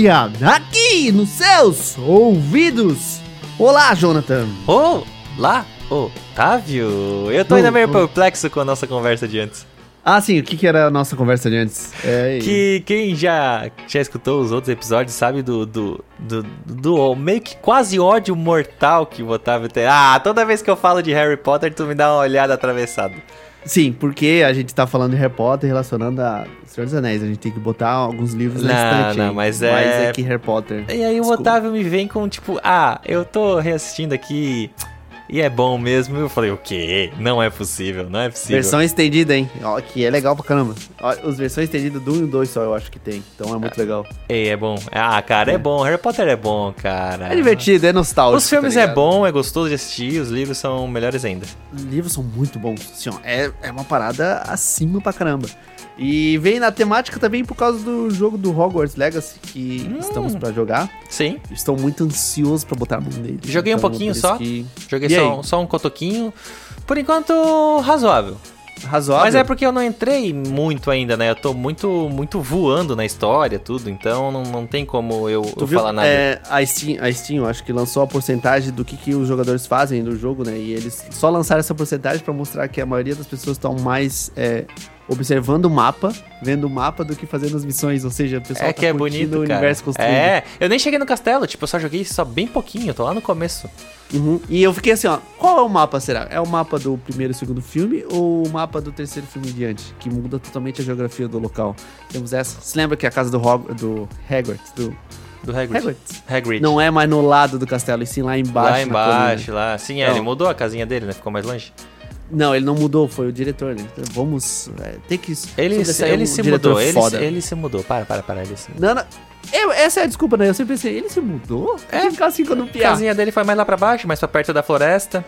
Olha, aqui nos seus ouvidos. Olá, Jonathan. Olá, Otávio. Eu tô ainda meio perplexo com a nossa conversa de antes. Ah, sim, o que, que era a nossa conversa de antes? É, Que quem já, já escutou os outros episódios sabe do, do, do, do meio que quase ódio mortal que o Otávio tem. Ah, toda vez que eu falo de Harry Potter, tu me dá uma olhada atravessada. Sim, porque a gente tá falando de Harry Potter relacionando a Senhor dos Anéis. A gente tem que botar alguns livros na estante. não, mas é- Mas é que Harry Potter. E aí Desculpa. o Otávio me vem com tipo, ah, eu tô reassistindo aqui e é bom mesmo. Eu falei, o quê? Não é possível, não é possível. Versão estendida, hein? Ó, que é legal pra caramba. Ó, os versões estendidas do 1 e do 2 só eu acho que tem. Então é muito legal. Ei, é bom. Ah, cara, é bom. Harry Potter é bom, cara. É divertido, é nostálgico. Os filmes tá é bom, é gostoso de assistir, os livros são melhores ainda. Os livros são muito bons. Assim, ó, é, é uma parada acima pra caramba. E vem na temática também por causa do jogo do Hogwarts Legacy que Hum. estamos pra jogar. Sim, Estou muito ansioso pra botar a mão nele. Joguei um Então, pouquinho por isso só. que- joguei só, só um cotoquinho. Por enquanto, razoável. Razoável. Mas é porque eu não entrei muito ainda, né? Eu tô muito, muito voando na história, tudo. Então não, não tem como eu, eu viu? falar nada. É, a, Steam, a Steam, eu acho que lançou a porcentagem do que, que os jogadores fazem no jogo, né? E eles só lançaram essa porcentagem pra mostrar que a maioria das pessoas estão mais é, observando o mapa, vendo o mapa, do que fazendo as missões. Ou seja, o pessoal É tá que é bonito, o universo construído. É, eu nem cheguei no castelo, tipo, eu só joguei só bem pouquinho, eu tô lá no começo. Uhum. E eu fiquei assim, ó, qual é o mapa, será? É o mapa do primeiro e segundo filme ou o mapa do terceiro filme em diante? Que muda totalmente a geografia do local. Temos essa. Você lembra que a casa do, Hog do Hagrid, do Do Hagrid. Hagrid, Hagrid. não é mais no lado do castelo, e sim lá embaixo. lá embaixo, lá. Sim, é, Não. ele mudou a casinha dele, né? Ficou mais longe. Não, ele não mudou, foi o diretor, né? Então, vamos é, ter que Ele, sobressair ele um se mudou, ele, se- ele se mudou. Para, para, para. Ele se... Não, não. Eu- essa é a desculpa, né? Eu sempre pensei, ele se mudou? É, ficar assim quando A piar. casinha dele foi mais lá pra baixo, mais pra perto da floresta.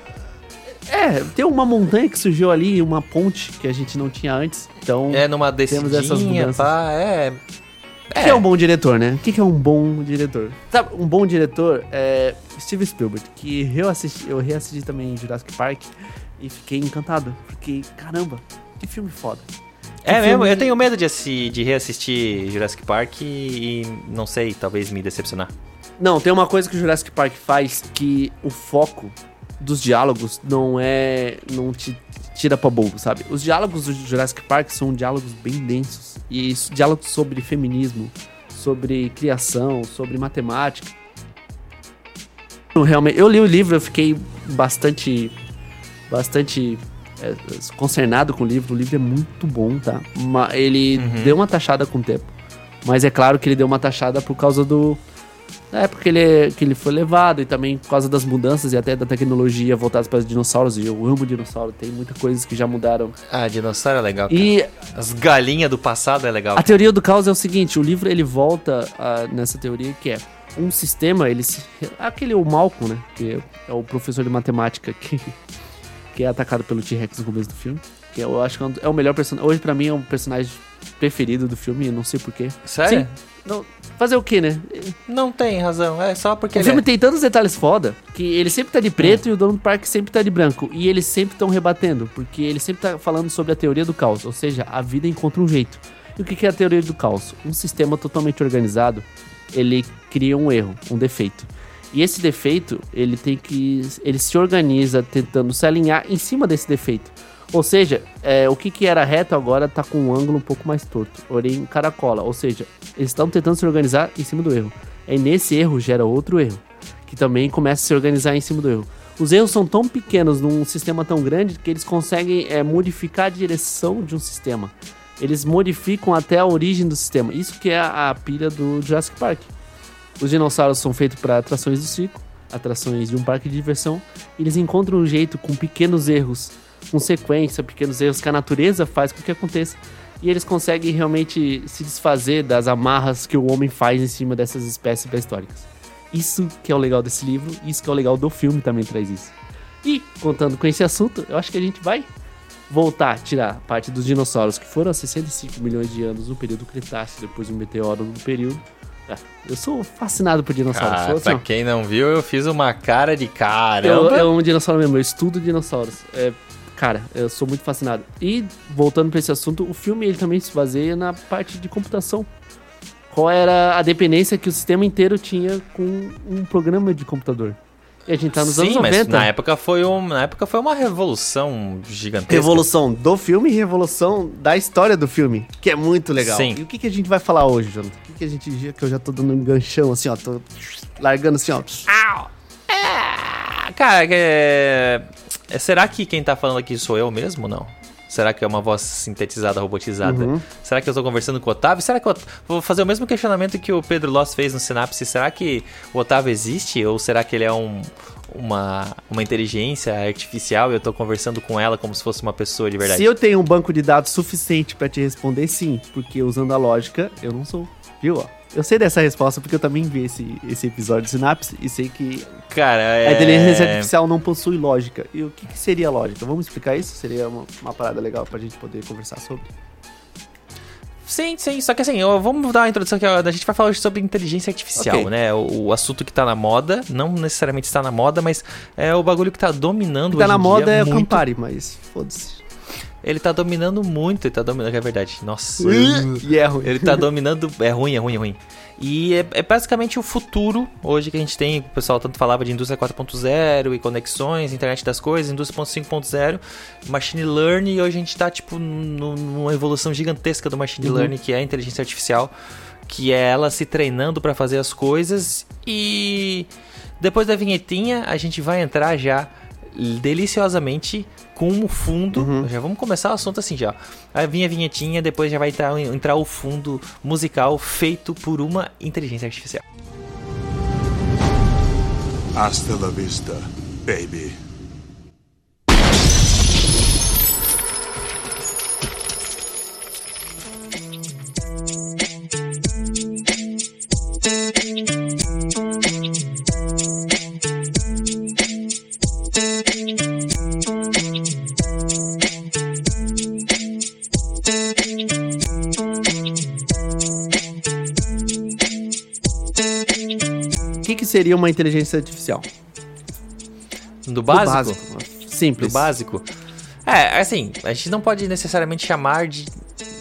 É, tem uma montanha que surgiu ali, uma ponte que a gente não tinha antes. Então, É numa Temos essas mudanças. pá, é... O que é um bom diretor, né? O que que é um bom diretor? Sabe, um bom diretor é Steve Spielberg, que eu, assisti, eu reassisti também Jurassic Park e fiquei encantado. Porque, caramba, que filme foda. Que É mesmo, filme- eu tenho medo de, assi- de reassistir Jurassic Park e, e não sei, talvez me decepcionar. Não, tem uma coisa que o Jurassic Park faz que o foco dos diálogos não é. não te tira pra bobo, sabe? Os diálogos do Jurassic Park são diálogos bem densos. E diálogos sobre feminismo, sobre criação, sobre matemática. Realmente, eu li o livro, eu fiquei bastante. Bastante. é, concernado com o livro. O livro é muito bom, tá? Ele Uhum. deu uma taxada com o tempo. Mas é claro que ele deu uma taxada por causa do. Da época que ele, que ele foi levado e também por causa das mudanças e até da tecnologia voltadas para os dinossauros. E eu amo dinossauro, tem muitas coisas que já mudaram. Ah, dinossauro é legal, cara. E As galinhas do passado é legal. a teoria do caos é o seguinte: o livro ele volta ah, nessa teoria que é um sistema, ele se, aquele o Malcolm, né? Que é o professor de matemática que, que é atacado pelo T-Rex no começo do filme. Que eu acho que é é o melhor personagem. Hoje, pra mim, é um personagem preferido do filme, não sei porquê. Sério? Sim. Não, fazer o quê, né? Não tem razão, é só porque O ele filme é. tem tantos detalhes foda que ele sempre tá de preto e o dono do parque sempre tá de branco. E eles sempre estão rebatendo, porque ele sempre tá falando sobre a teoria do caos, ou seja, a vida encontra um jeito. E o que que é a teoria do caos? Um sistema totalmente organizado, ele cria um erro, um defeito. E esse defeito, ele tem que. ele se organiza tentando se alinhar em cima desse defeito. Ou seja, é, o que, que era reto agora tá com um ângulo um pouco mais torto, porém caracola. Ou seja, eles estão tentando se organizar em cima do erro. E nesse erro gera outro erro, que também começa a se organizar em cima do erro. Os erros são tão pequenos num sistema tão grande que eles conseguem é, modificar a direção de um sistema. Eles modificam até a origem do sistema. Isso que é a pilha do Jurassic Park. Os dinossauros são feitos para atrações do circo, atrações de um parque de diversão. Eles encontram um jeito com pequenos erros, com sequência, pequenos erros que a natureza faz com que aconteça. E eles conseguem realmente se desfazer das amarras que o homem faz em cima dessas espécies pré-históricas. Isso que é o legal desse livro, isso que é o legal do filme também traz isso. E, contando com esse assunto, eu acho que a gente vai voltar a tirar parte dos dinossauros que foram há 65 milhões de anos no período Cretáceo, depois um meteoro no período. Eu sou fascinado por dinossauros. Sou assim, pra quem não viu, eu fiz uma cara de eu, caramba. eu amo dinossauro mesmo, eu estudo dinossauros. É, cara, eu sou muito fascinado. E, voltando pra esse assunto, o filme ele também se baseia na parte de computação. qual era a dependência que o sistema inteiro tinha com um programa de computador. E a gente tá nos Sim, anos mas 90. na época, foi um, na época foi uma revolução gigantesca. Revolução do filme e revolução da história do filme, que é muito legal. Sim. E o que, que a gente vai falar hoje, Jonathan? O que, que a gente. Que eu já tô dando um ganchão assim, ó. Tô largando assim, ó. Ah, cara, é... é- será que quem tá falando aqui sou eu mesmo ou não? Será que é uma voz sintetizada, robotizada? Uhum. Será que eu tô conversando com o Otávio? Será que eu vou fazer o mesmo questionamento que o Pedro Loss fez no Synapse? Será que o Otávio existe ou será que ele é um, uma, uma inteligência artificial e eu tô conversando com ela como se fosse uma pessoa de verdade? Se eu tenho um banco de dados suficiente pra te responder, sim. Porque usando a lógica, eu não sou. Viu? ó? Eu sei dessa resposta porque eu também vi esse, esse episódio de Synapse e sei que Cara, é... a inteligência artificial não possui lógica. E o que, que seria lógica? Vamos explicar isso? Seria uma, uma parada legal pra gente poder conversar sobre. Sim, sim, só que assim, ó, vamos dar uma introdução aqui, ó, a gente vai falar hoje sobre inteligência artificial, Ok. né? O, o assunto que tá na moda, não necessariamente está na moda, mas é o bagulho que tá dominando O que tá na moda é o muito. Campari, mas foda-se. Ele tá dominando muito, ele tá dominando, é verdade. Nossa. E é ruim. Ele tá dominando. É ruim, é ruim, é ruim. E é, é basicamente o futuro hoje que a gente tem. O pessoal tanto falava de indústria 4.0 e conexões, internet das coisas, indústria 5.0, machine learning. E hoje a gente tá, tipo, numa evolução gigantesca do machine Uhum. learning, que é a inteligência artificial, que é ela se treinando para fazer as coisas. E depois da vinhetinha, a gente vai entrar já deliciosamente com o fundo. Uhum. Já vamos começar o assunto assim já. Aí vinha a vinhetinha, depois já vai entrar, entrar o fundo musical feito por uma inteligência artificial. Hasta la vista, baby. Seria uma inteligência artificial? Do Do básico? Do Simples. básico. É, assim, a gente não pode necessariamente chamar de,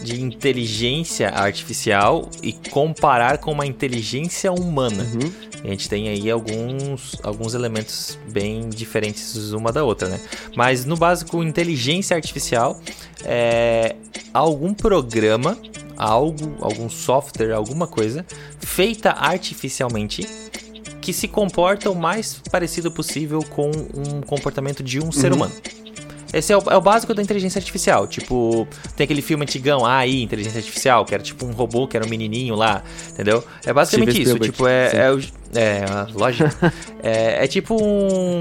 de inteligência artificial e comparar com uma inteligência humana. Uhum. A gente tem aí alguns, alguns elementos bem diferentes uma da outra, né? Mas no básico, inteligência artificial é algum programa, algo, algum software, alguma coisa feita artificialmente que se comporta o mais parecido possível com um comportamento de um ser humano. Esse é o, é o básico da inteligência artificial. Tipo, tem aquele filme antigão, AI, inteligência artificial, que era tipo um robô, que era um menininho lá, entendeu? É basicamente Steven isso. Spielberg, Tipo, é, sim. é, é, lógico. é, é tipo um.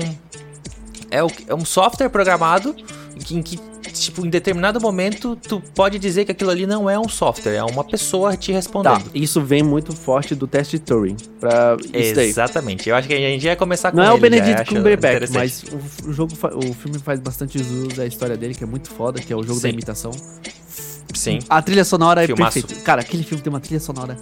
É, o- é um software programado em que, tipo, em determinado momento, tu pode dizer que aquilo ali não é um software, é uma pessoa te Tá, respondendo. isso vem muito forte do teste de Turing. Pra isso daí. Exatamente. Eu acho que a gente ia começar com Não é o ele, Benedict Cumberbatch, mas o, jogo, o filme faz bastante uso da história dele, que é muito foda, que é o jogo da Sim. imitação. Sim. A trilha sonora Filmaço. é perfeita. Cara, aquele filme tem uma trilha sonora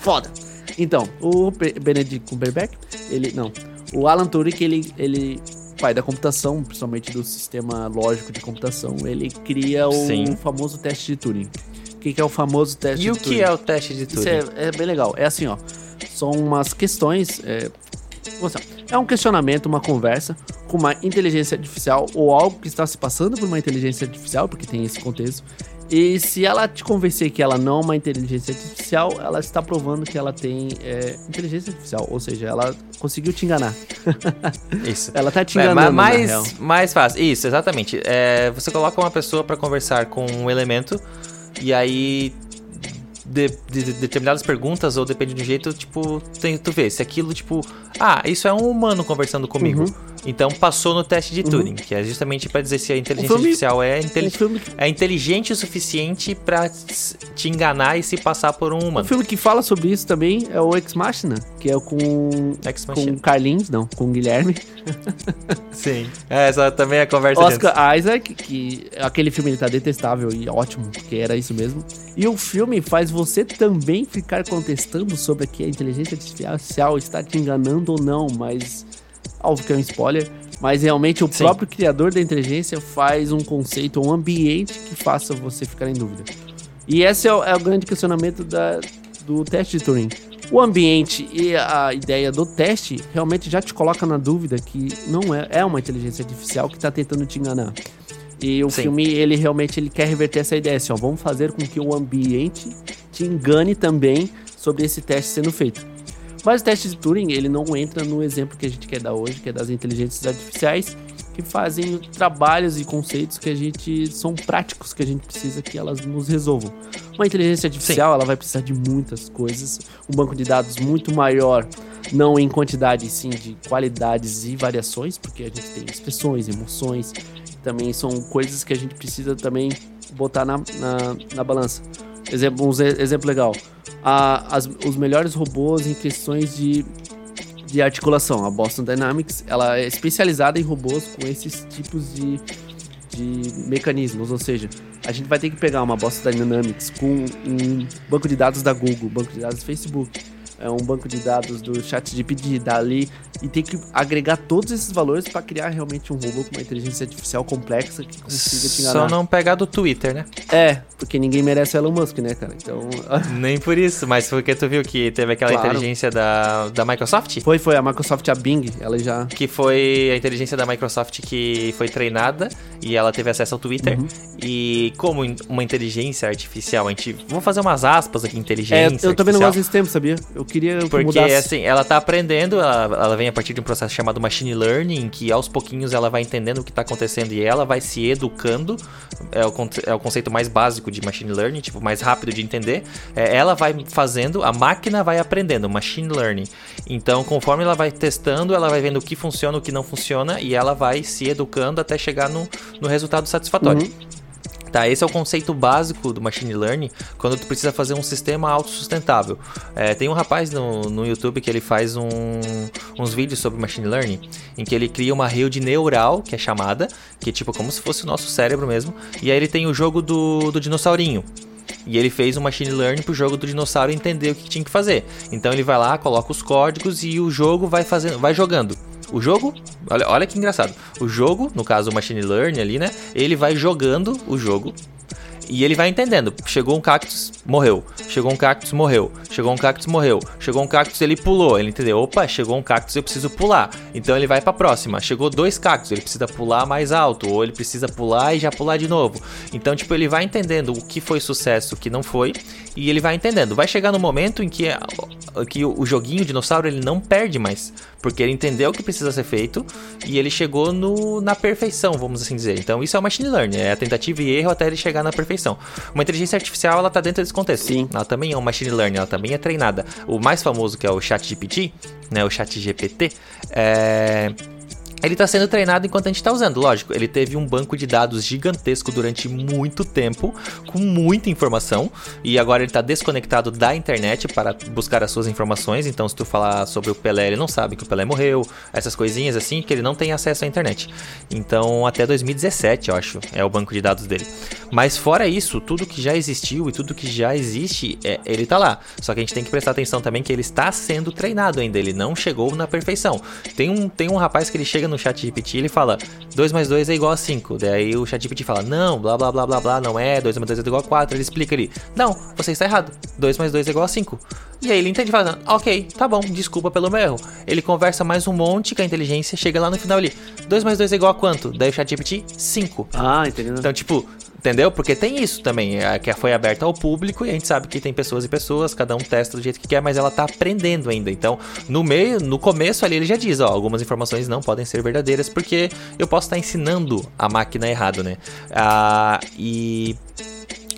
foda. Então, o Be- Benedict Cumberbatch, ele... Não. O Alan Turing, ele, ele... Pai da computação, principalmente do sistema lógico de computação, ele cria o Sim. famoso teste de Turing. O que, que é o famoso teste E o de Turing? que é o teste de Isso Turing? é, é bem legal. É assim, ó. São umas questões. É, lá. é um questionamento, uma conversa com uma inteligência artificial ou algo que está se passando por uma inteligência artificial, porque tem esse contexto. E se ela te convencer que ela não é uma inteligência artificial, ela está provando que ela tem é, inteligência artificial. Ou seja, ela conseguiu te enganar. Isso. Ela tá te É, enganando. real. mais, mais fácil. Isso, exatamente. É, você coloca uma pessoa pra conversar com um elemento e aí de, de- de- determinadas perguntas ou depende do jeito, tipo, tem- tu vê se aquilo, tipo, ah, isso é um humano conversando comigo. Uhum. Então passou no teste de Turing, que é justamente pra dizer se a inteligência filme- artificial é, Um que- é inteligente o suficiente pra s- te enganar e se passar por um um humano. filme que fala sobre isso também é o Ex Machina, que é o com, Ex com Machina. o Carlinhos, não, com o Guilherme. Sim. É, essa também é a conversa Oscar Isaac, que aquele filme ele tá detestável e ótimo, porque era isso mesmo. E o filme faz você também ficar contestando sobre que a inteligência artificial está te enganando ou não, mas óbvio que é um spoiler, mas realmente o Sim. próprio criador da inteligência faz um conceito, um ambiente que faça você ficar em dúvida. E esse é o, é o grande questionamento da, do teste de Turing. O ambiente e a ideia do teste realmente já te coloca na dúvida que não é, é uma inteligência artificial que está tentando te enganar. E o Sim. filme, ele realmente ele quer reverter essa ideia, assim, ó, vamos fazer com que o ambiente te engane também sobre esse teste sendo feito. Mas o teste de Turing, ele não entra no exemplo que a gente quer dar hoje, que é das inteligências artificiais, que fazem trabalhos e conceitos que a gente são práticos, que a gente precisa que elas nos resolvam. Uma inteligência artificial, ela vai precisar de muitas coisas, um banco de dados muito maior, não em quantidade, sim de qualidades e variações, porque a gente tem expressões, emoções, também são coisas que a gente precisa também botar na, na, na balança. Exemplo, um exemplo legal. A- as- os melhores robôs em questões de, de articulação. A Boston Dynamics ela é especializada em robôs com esses tipos de, de mecanismos. Ou seja, a gente vai ter que pegar uma Boston Dynamics com um banco de dados da Google, banco de dados do Facebook, é um banco de dados do ChatGPT, dali, e tem que agregar todos esses valores para criar realmente um robô com uma inteligência artificial complexa que consiga te enganar. Só não pegar do Twitter, né? É, porque ninguém merece o Elon Musk, né, cara? Então. Nem por isso, mas porque tu viu que teve aquela Claro. inteligência da, da Microsoft? Foi, foi. A Microsoft, a Bing, ela já. Que foi a inteligência da Microsoft que foi treinada e ela teve acesso ao Twitter. Uhum. E como uma inteligência artificial, a gente. Vamos fazer umas aspas aqui, É, inteligência. eu também não gosto desse tempo, sabia? Eu queria que Porque, mudasse. assim, ela tá aprendendo, ela, ela vem a partir de um processo chamado machine learning, que aos pouquinhos ela vai entendendo o que tá acontecendo e ela vai se educando. É o, é o conceito mais básico de machine learning, tipo, mais rápido de entender. É, ela vai fazendo, a máquina vai aprendendo, machine learning. Então, conforme ela vai testando, ela vai vendo o que funciona, o que não funciona, e ela vai se educando até chegar no, no resultado satisfatório. Uhum. Tá, esse é o conceito básico do machine learning quando tu precisa fazer um sistema autossustentável. É, tem um rapaz no, no YouTube que ele faz um- uns vídeos sobre machine learning, em que ele cria uma rede neural, que é chamada, que é tipo como se fosse o nosso cérebro mesmo, e aí ele tem o jogo do, do dinossaurinho. E ele fez um machine learning pro jogo do dinossauro entender o que tinha que fazer. Então ele vai lá, coloca os códigos e o jogo vai fazendo, vai jogando. O jogo, olha, olha que engraçado. O jogo, no caso o machine learning ali, né? Ele vai jogando o jogo e ele vai entendendo. Chegou um cactus, morreu. Chegou um cactus, morreu. Chegou um cactus, morreu. Chegou um cactus, ele pulou. Ele entendeu. Opa, chegou um cactus, eu preciso pular. Então ele vai pra próxima. Chegou dois cactos, ele precisa pular mais alto. Ou ele precisa pular e já pular de novo. Então, tipo, ele vai entendendo o que foi sucesso, o que não foi. E ele vai entendendo. Vai chegar no momento em que, que o joguinho, o dinossauro, ele não perde mais. Porque ele entendeu o que precisa ser feito. E ele chegou no, na perfeição, vamos assim dizer. Então, isso é o machine learning. É a tentativa e erro até ele chegar na perfeição. Uma inteligência artificial, ela tá dentro contexto. Sim. Ela também é um machine learning, ela também é treinada. O mais famoso, que é o ChatGPT, né, o ChatGPT, é... Ele está sendo treinado enquanto a gente está usando, lógico. Ele teve um banco de dados gigantesco durante muito tempo, com muita informação, e agora ele está desconectado da internet para buscar as suas informações. Então, se tu falar sobre o Pelé, ele não sabe que o Pelé morreu, essas coisinhas assim, que ele não tem acesso à internet. Então, até 2017, eu acho, é o banco de dados dele. Mas fora isso, tudo que já existiu e tudo que já existe, é, ele tá lá. Só que a gente tem que prestar atenção também que ele está sendo treinado ainda, ele não chegou na perfeição. Tem um, tem um rapaz que ele chega no chat GPT ele fala 2 mais 2 é igual a 5. Daí o chat GPT fala, não, blá blá blá blá blá, não é, 2 mais 2 é igual a 4. Ele explica ali, não, você está errado, 2 mais 2 é igual a 5. E aí ele entende e fala, ok, tá bom, desculpa pelo meu erro. Ele conversa mais um monte com a inteligência, chega lá no final ali, 2 mais 2 é igual a quanto? Daí o chat GPT, 5. Ah, entendeu? Então, tipo, entendeu? Porque tem isso também, é, que foi aberta ao público e a gente sabe que tem pessoas e pessoas, cada um testa do jeito que quer, mas ela tá aprendendo ainda. Então, no meio, no começo ali ele já diz, ó, algumas informações não podem ser verdadeiras porque eu posso estar ensinando a máquina errado, né? Ah, e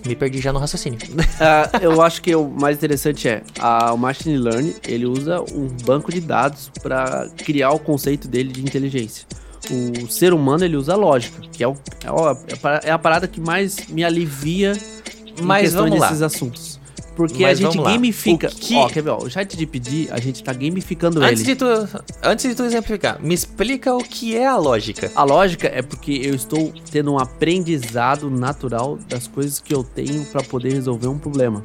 me perdi já no raciocínio. Ah, eu acho que o mais interessante é a, o machine learning ele usa um banco de dados para criar o conceito dele de inteligência. O ser humano ele usa lógica, que é, o, é, é a é a parada que mais me alivia em Mas questão vamos lá. desses assuntos. Porque Mas a gente gamifica. O que- Ó, quer ver? Ó, o chat de pedir, a gente tá gamificando antes, ele. de tu, antes de tu exemplificar, me explica o que é a lógica. A lógica é porque eu estou tendo um aprendizado natural das coisas que eu tenho para poder resolver um problema.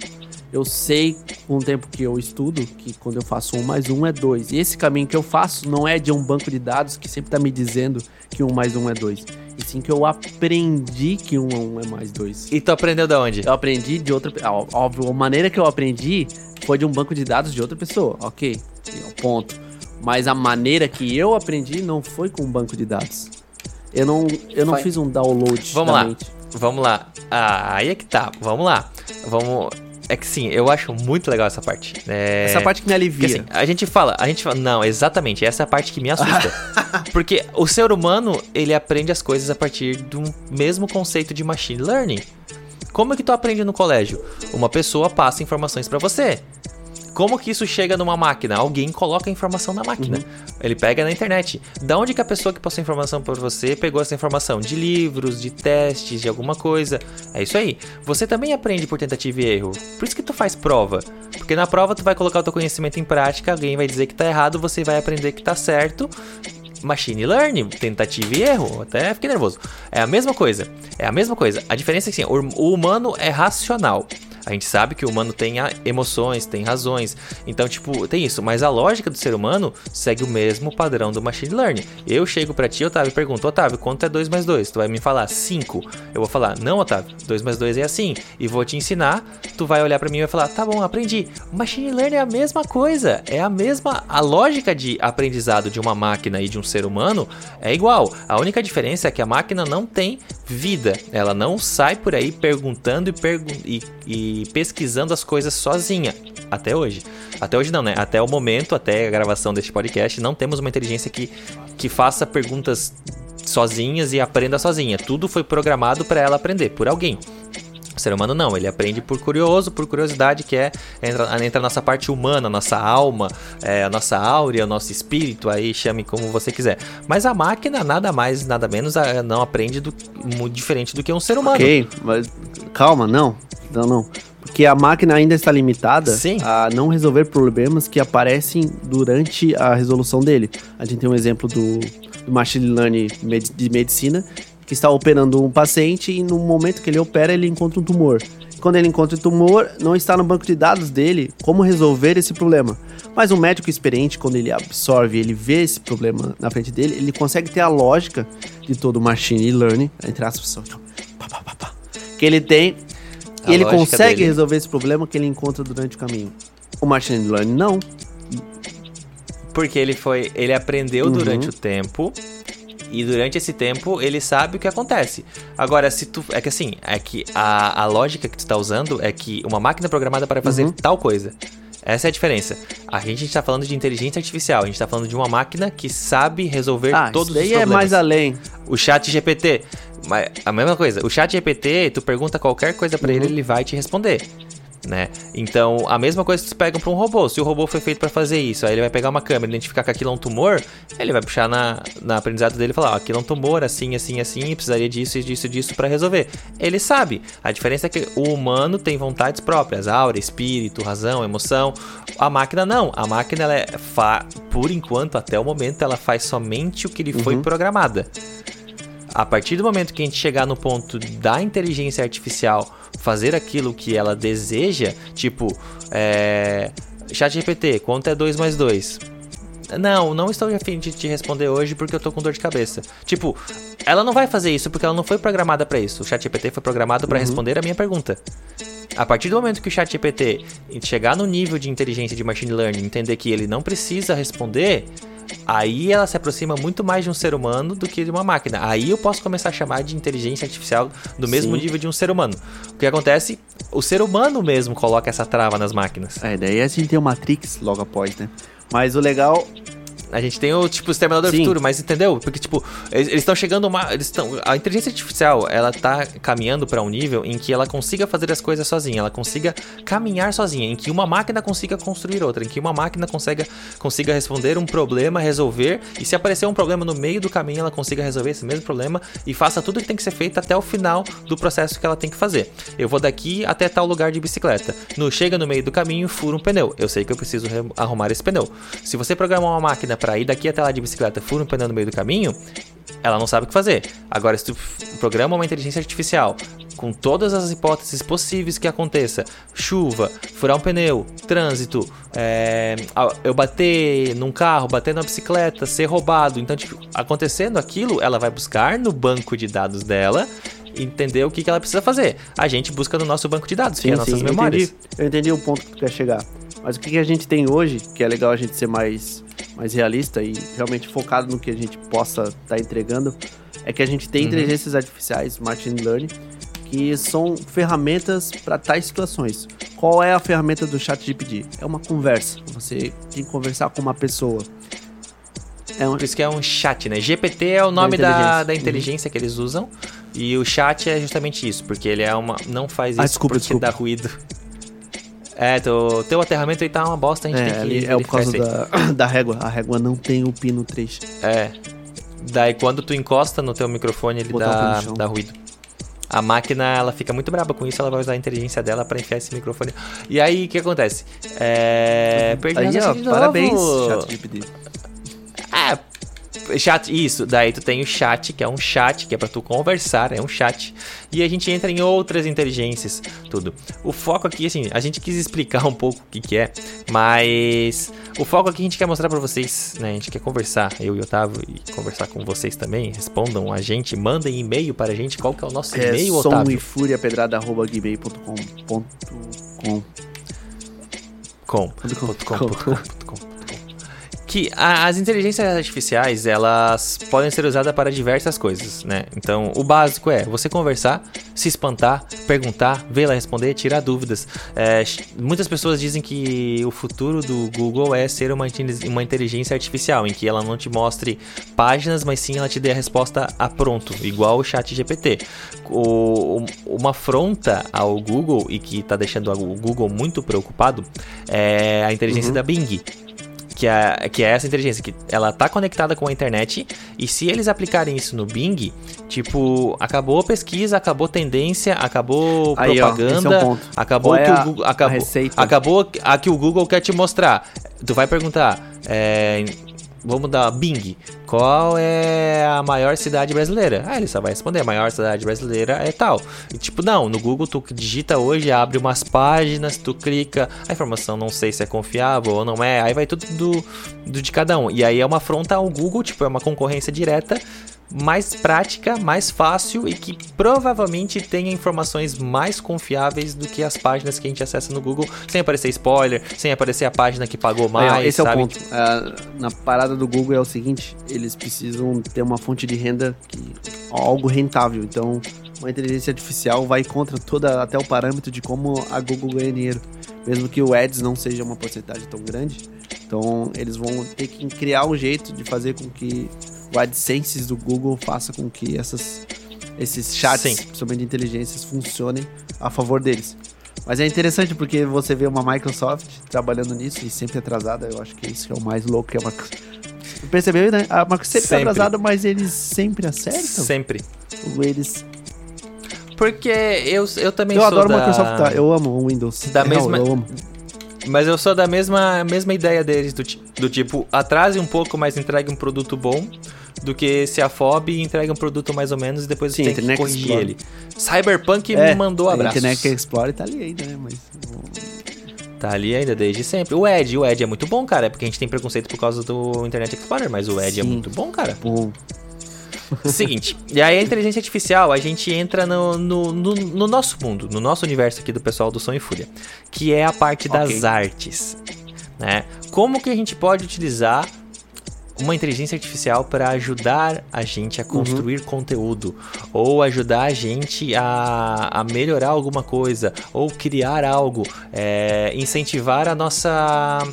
Eu sei, com o tempo que eu estudo, que quando eu faço um mais um é dois. E esse caminho que eu faço não é de um banco de dados que sempre está me dizendo que um mais um é dois. E sim que eu aprendi que um a um é mais dois. E tu aprendeu da onde? Eu aprendi de outra. Óbvio, a maneira que eu aprendi foi de um banco de dados de outra pessoa, ok? Ponto. Mas a maneira que eu aprendi não foi com um banco de dados. Eu não, eu não Foi. fiz um download Vamos lá. mente. Vamos lá. Ah, aí é que tá. Vamos lá. Vamos. É que sim, eu acho muito legal essa parte. É... Essa parte que me alivia. Porque assim, a gente fala, a gente fala, não, exatamente, essa é a parte que me assusta. Porque o ser humano, ele aprende as coisas a partir do mesmo conceito de machine learning. Como é que tu aprende no colégio? Uma pessoa passa informações pra você. Como que isso chega numa máquina? Alguém coloca a informação na máquina. Ele pega na internet. Da onde que a pessoa que passou a informação para você pegou essa informação? De livros, de testes, de alguma coisa. É isso aí. Você também aprende por tentativa e erro. Por isso que tu faz prova. Porque na prova tu vai colocar o teu conhecimento em prática, alguém vai dizer que tá errado, você vai aprender que tá certo. Machine learning, tentativa e erro. Até fiquei nervoso. É a mesma coisa. É a mesma coisa. A diferença é que assim, o humano é racional. A gente sabe que o humano tem emoções, tem razões. Então, tipo, tem isso. Mas a lógica do ser humano segue o mesmo padrão do machine learning. Eu chego pra ti, Otávio, e pergunto, Otávio, quanto é 2 mais 2? Tu vai me falar 5. Eu vou falar, não, Otávio, 2 mais 2 é assim. E vou te ensinar. Tu vai olhar pra mim e vai falar, tá bom, aprendi. Machine learning é a mesma coisa. É a mesma. A lógica de aprendizado de uma máquina e de um ser humano é igual. A única diferença é que a máquina não tem vida. Ela não sai por aí perguntando e, pergun e, pesquisando as coisas sozinha. Até hoje. Até hoje não, né? Até o momento, até a gravação deste podcast, não temos uma inteligência que, que faça perguntas sozinhas e aprenda sozinha. Tudo foi programado para ela aprender por alguém. O ser humano não, ele aprende por curioso, por curiosidade, que é entra, entra a nossa parte humana, a nossa alma, é, a nossa áurea, o nosso espírito, aí chame como você quiser. Mas a máquina, nada mais, nada menos, não aprende do, muito diferente do que um ser humano. Ok, mas calma, não. Não, não. Porque a máquina ainda está limitada Sim. a não resolver problemas que aparecem durante a resolução dele. A gente tem um exemplo do, do machine learning de medicina, que está operando um paciente e no momento que ele opera, ele encontra um tumor. Quando ele encontra o tumor, não está no banco de dados dele como resolver esse problema. Mas um médico experiente, quando ele absorve, ele vê esse problema na frente dele, ele consegue ter a lógica de todo o machine learning, entre aspas, pá, que ele tem A e ele consegue dele. resolver esse problema que ele encontra durante o caminho. O machine learning não. Porque ele foi. Ele aprendeu Uhum. durante o tempo. E durante esse tempo ele sabe o que acontece. Agora, se tu. É que assim, é que a, a lógica que tu tá usando é que uma máquina programada para fazer Uhum. tal coisa. Essa é a diferença. A gente está falando de inteligência artificial. A gente está falando de uma máquina que sabe resolver Ah, todos os é problemas. mais além. O chat GPT. A mesma coisa. O chat GPT, tu pergunta qualquer coisa pra Uhum. ele, ele vai te responder. Né? Então, a mesma coisa que tu pega pra um robô. Se o robô foi feito pra fazer isso, aí ele vai pegar uma câmera, identificar que aquilo é um tumor, ele vai puxar na, na aprendizado dele e falar: ó, aquilo é um tumor, assim, assim, assim, precisaria disso, e disso, disso pra resolver. Ele sabe. A diferença é que o humano tem vontades próprias, áurea, espírito, razão, emoção. A máquina não. A máquina, ela é fa... por enquanto, até o momento, ela faz somente o que lhe foi programada. A partir do momento que a gente chegar no ponto da inteligência artificial fazer aquilo que ela deseja, tipo, é, chat GPT, quanto é 2 mais 2? Não, não estou a fim de te responder hoje porque eu tô com dor de cabeça. Tipo, ela não vai fazer isso porque ela não foi programada pra isso. O chat GPT foi programado pra responder a minha pergunta. A partir do momento que o chat GPT chegar no nível de inteligência de machine learning, entender que ele não precisa responder, aí ela se aproxima muito mais de um ser humano do que de uma máquina. Aí eu posso começar a chamar de inteligência artificial do mesmo Sim. nível de um ser humano. O que acontece? O ser humano mesmo coloca essa trava nas máquinas. É, daí a gente tem o Matrix logo após, né? Mas o legal. A gente tem o tipo Exterminador do Sim. Futuro, mas entendeu? Porque tipo, eles estão chegando uma, eles estão, a inteligência artificial, ela tá caminhando para um nível em que ela consiga fazer as coisas sozinha, ela consiga caminhar sozinha, em que uma máquina consiga construir outra, em que uma máquina consiga consiga responder um problema, resolver, e se aparecer um problema no meio do caminho, ela consiga resolver esse mesmo problema e faça tudo o que tem que ser feito até o final do processo que ela tem que fazer. Eu vou daqui até tal lugar de bicicleta. No chega no meio do caminho, fura um pneu. Eu sei que eu preciso re- arrumar esse pneu. Se você programar uma máquina para ir daqui até lá de bicicleta, fura um pneu no meio do caminho, ela não sabe o que fazer. Agora, se tu programa uma inteligência artificial com todas as hipóteses possíveis que aconteça. Chuva, furar um pneu, trânsito, é, eu bater num carro, bater numa bicicleta, ser roubado. Então, tipo, acontecendo aquilo, ela vai buscar no banco de dados dela entender o que, que ela precisa fazer. A gente busca no nosso banco de dados, sim, que é nossas sim, memórias. Eu entendi, eu entendi o ponto que tu quer chegar. Mas o que, a gente tem hoje, que é legal a gente ser mais, mais realista e realmente focado no que a gente possa estar tá entregando, é que a gente tem uhum. inteligências artificiais, machine learning, que são ferramentas para tais situações. Qual é a ferramenta do chat GPT? É uma conversa. Você tem que conversar com uma pessoa. É um... Por isso que é um chat, né? GPT é o nome da inteligência, da, da inteligência uhum. que eles usam. E o chat é justamente isso, porque ele é uma. Não faz ah, isso ah, desculpa, porque desculpa. dá ruído. É, teu, teu aterramento aí tá uma bosta, a gente é, tem que. É por causa da, da régua. A régua não tem o pino 3. É. Daí quando tu encosta no teu microfone, ele dá, dá ruído. A máquina, ela fica muito braba com isso, ela vai usar a inteligência dela para enfiar esse microfone. E aí, o que acontece? É... Perdi aí, ó, parabéns, ChatGPT. É, Chat, isso. Daí tu tem o chat, que é um chat, que é para tu conversar, é um chat. E a gente entra em outras inteligências, tudo. O foco aqui, assim, a gente quis explicar um pouco o que, que é, mas o foco aqui a gente quer mostrar para vocês, né? A gente quer conversar, eu e o Otávio, e conversar com vocês também. Respondam a gente, mandem e-mail para a gente. Qual que é o nosso é e-mail, Otávio? Som e fúria pedrada.gmail.com. Com. Com. Com. Com. Com que as inteligências artificiais, elas podem ser usadas para diversas coisas, né? Então, o básico é você conversar, se espantar, perguntar, vê-la responder, tirar dúvidas. É, muitas pessoas dizem que o futuro do Google é ser uma, uma inteligência artificial, em que ela não te mostre páginas, mas sim ela te dê a resposta a pronto, igual o chat GPT. O, uma afronta ao Google e que está deixando o Google muito preocupado é a inteligência uhum. da Bing que é, que é essa inteligência, que ela tá conectada com a internet, e se eles aplicarem isso no Bing, tipo, acabou pesquisa, acabou tendência, acabou Aí, propaganda, ó, é acabou que é o Google, acabou, acabou a que o Google quer te mostrar. Tu vai perguntar, é, Vamos dar Bing. Qual é a maior cidade brasileira? Ah, ele só vai responder: a maior cidade brasileira é tal. E tipo, não, no Google tu digita hoje, abre umas páginas, tu clica, a informação não sei se é confiável ou não é, aí vai tudo do, do de cada um. E aí é uma afronta ao Google, tipo, é uma concorrência direta mais prática, mais fácil e que provavelmente tenha informações mais confiáveis do que as páginas que a gente acessa no Google, sem aparecer spoiler, sem aparecer a página que pagou mais. esse sabe? é o ponto. Uh, na parada do Google é o seguinte: eles precisam ter uma fonte de renda que algo rentável. Então, uma inteligência artificial vai contra toda até o parâmetro de como a Google ganha dinheiro, mesmo que o Ads não seja uma porcentagem tão grande. Então, eles vão ter que criar um jeito de fazer com que o AdSense do Google faça com que essas, esses chats, Sim. principalmente inteligências, funcionem a favor deles. Mas é interessante porque você vê uma Microsoft trabalhando nisso e sempre atrasada. Eu acho que isso que é o mais louco que é uma Percebeu, né? A Microsoft sempre, sempre. atrasada, mas eles sempre acertam. Sempre. Eles porque eu, eu também eu sou adoro da... Microsoft, tá? eu amo o Windows. Da mesma, eu amo. Mas eu sou da mesma, mesma ideia deles, do, do tipo, atrase um pouco, mas entregue um produto bom, do que se afobe e entregue um produto mais ou menos e depois Sim, tem que corrigir Explorer. ele. Cyberpunk é, me mandou abraço. Internet Explorer tá ali ainda, né? Mas... Tá ali ainda desde sempre. O Edge, o Edge é muito bom, cara. É porque a gente tem preconceito por causa do Internet Explorer, mas o Edge é Sim. é muito bom, cara. Bom. Seguinte, e aí a inteligência artificial, a gente entra no, no, no, no, nosso mundo, no nosso universo aqui do pessoal do Som e Fúria, que é a parte okay. das artes. Né? Como que a gente pode utilizar uma inteligência artificial para ajudar a gente a construir uhum. conteúdo, ou ajudar a gente a, a melhorar alguma coisa, ou criar algo, é, incentivar a nossa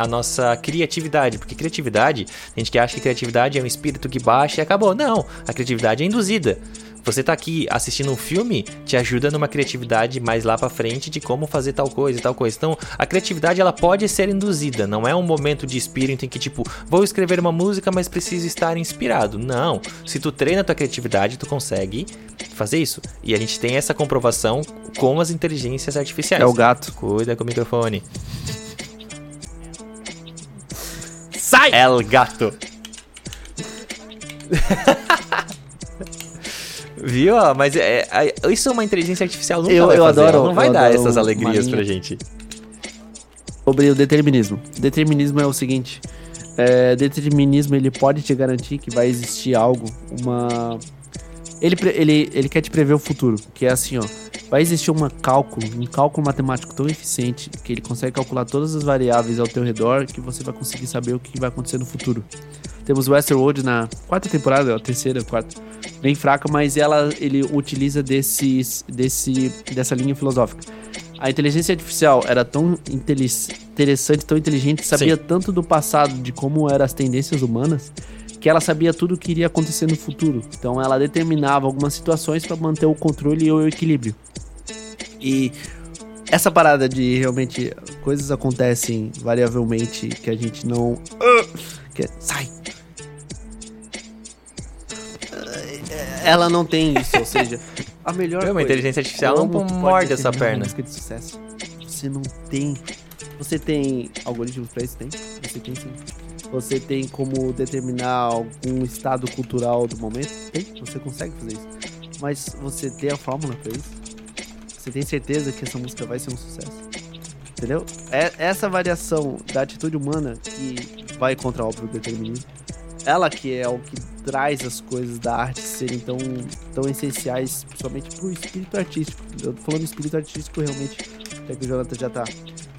a nossa criatividade, porque criatividade, a gente que acha que criatividade é um espírito que baixa e acabou. Não, a criatividade é induzida. Você tá aqui assistindo um filme, te ajuda numa criatividade mais lá para frente de como fazer tal coisa e tal coisa. Então, a criatividade ela pode ser induzida, não é um momento de espírito em que tipo, vou escrever uma música, mas preciso estar inspirado. Não. Se tu treina a tua criatividade, tu consegue fazer isso. E a gente tem essa comprovação com as inteligências artificiais. É o gato. Cuida com o microfone. Sai! El gato. Viu? Mas é, é, isso é uma inteligência artificial nunca Eu- vai eu fazer. adoro- não vai eu dar adoro essas alegrias pra gente. sobre o determinismo. Determinismo é o seguinte: é, determinismo ele pode te garantir que vai existir algo, uma. Ele, ele, ele quer te prever o futuro, que é assim, ó. Vai existir uma cálculo, um cálculo matemático tão eficiente que ele consegue calcular todas as variáveis ao teu redor que você vai conseguir saber o que vai acontecer no futuro. Temos Westworld na quarta temporada, a terceira, quarta, bem fraca, mas ela ele utiliza desses, desse, dessa linha filosófica. A inteligência artificial era tão interessante, tão inteligente, sabia tanto do passado, de como eram as tendências humanas, que ela sabia tudo o que iria acontecer no futuro. Então ela determinava algumas situações para manter o controle e o equilíbrio. E essa parada de realmente coisas acontecem variavelmente que a gente não. Ah, que é- sai! Ela não tem isso, ou seja, a melhor É, uma coisa- inteligência artificial não pode morde essa perna. música de sucesso? Você não tem. Você tem algoritmos pra isso? Tem? Você tem sim. Você tem como determinar algum estado cultural do momento? Tem? Você consegue fazer isso. Mas você tem a fórmula pra isso? Você tem certeza que essa música vai ser um sucesso? Entendeu? É essa variação da atitude humana que vai contra óbvio o determinismo. Ela que é o que traz as coisas da arte serem tão, tão essenciais, principalmente pro espírito artístico. Eu tô falando espírito artístico realmente, já que o Jonathan já tá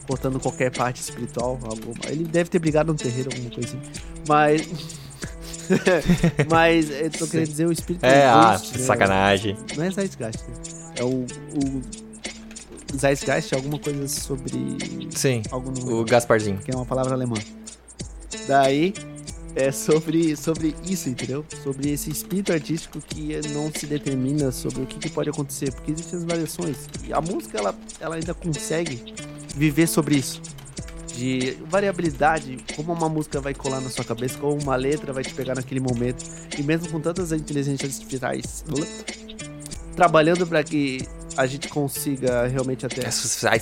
cortando qualquer parte espiritual. Alguma, ele deve ter brigado no terreiro, alguma coisa assim. Mas. Mas eu tô querendo dizer o espírito É, ah, né? sacanagem. Não é Zeitgeist, né? É o. o Zeitgeist é alguma coisa sobre. Sim, o Gasparzinho. que é uma palavra alemã. Daí é sobre, sobre isso, entendeu? Sobre esse espírito artístico que não se determina sobre o que, que pode acontecer, porque existem as variações. E a música ela, ela ainda consegue viver sobre isso. De variabilidade, como uma música vai colar na sua cabeça, como uma letra vai te pegar naquele momento. E mesmo com tantas inteligências artificiais trabalhando para que a gente consiga realmente até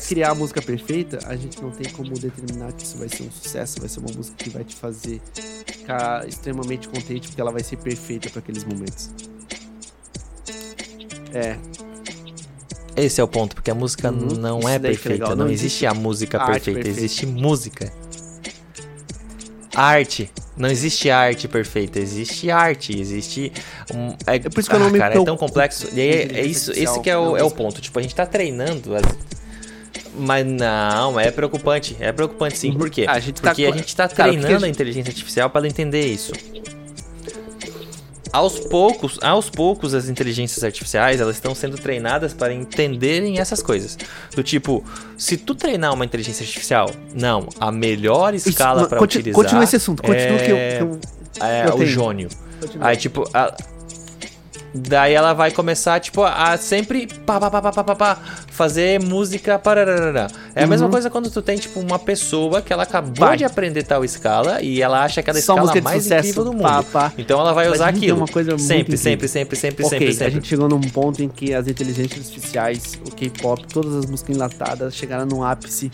criar a música perfeita, a gente não tem como determinar que isso vai ser um sucesso, vai ser uma música que vai te fazer ficar extremamente contente porque ela vai ser perfeita para aqueles momentos. É, Esse é o ponto, porque a música Uhum, não isso é é perfeita. Não, Não existe a música arte perfeita, perfeita. existe música. Arte. Não existe arte perfeita, existe arte, existe um, é, É por isso que eu não me cara, é tão complexo. E aí, é isso, esse que é o, é o ponto. Tipo, a gente tá treinando, as- mas não, é preocupante. É preocupante sim. Por quê? Ah, a gente tá Porque a gente tá Cara, a treinando a gente- inteligência artificial para ela entender isso. Aos poucos, aos poucos as inteligências artificiais, elas estão sendo treinadas para entenderem essas coisas. Do tipo, se tu treinar uma inteligência artificial, não, a melhor escala para utilizar Continua esse assunto, continua é, que eu, que eu é eu o jônio. Aí, tipo, a- daí ela vai começar, tipo, a sempre pá, pá, pá, pá, pá, pá, pá, fazer música. Parararara. É a mesma Uhum. coisa quando tu tem, tipo, uma pessoa que ela acabou Vai. de aprender tal escala e ela acha aquela Só escala mais sucesso, incrível do mundo. pá, pá. Então ela vai Mas usar a aquilo. uma coisa muito sempre, sempre, sempre, sempre, Ok, sempre, a sempre. gente chegou num ponto em que as inteligências artificiais, o K-pop, todas as músicas enlatadas chegaram num ápice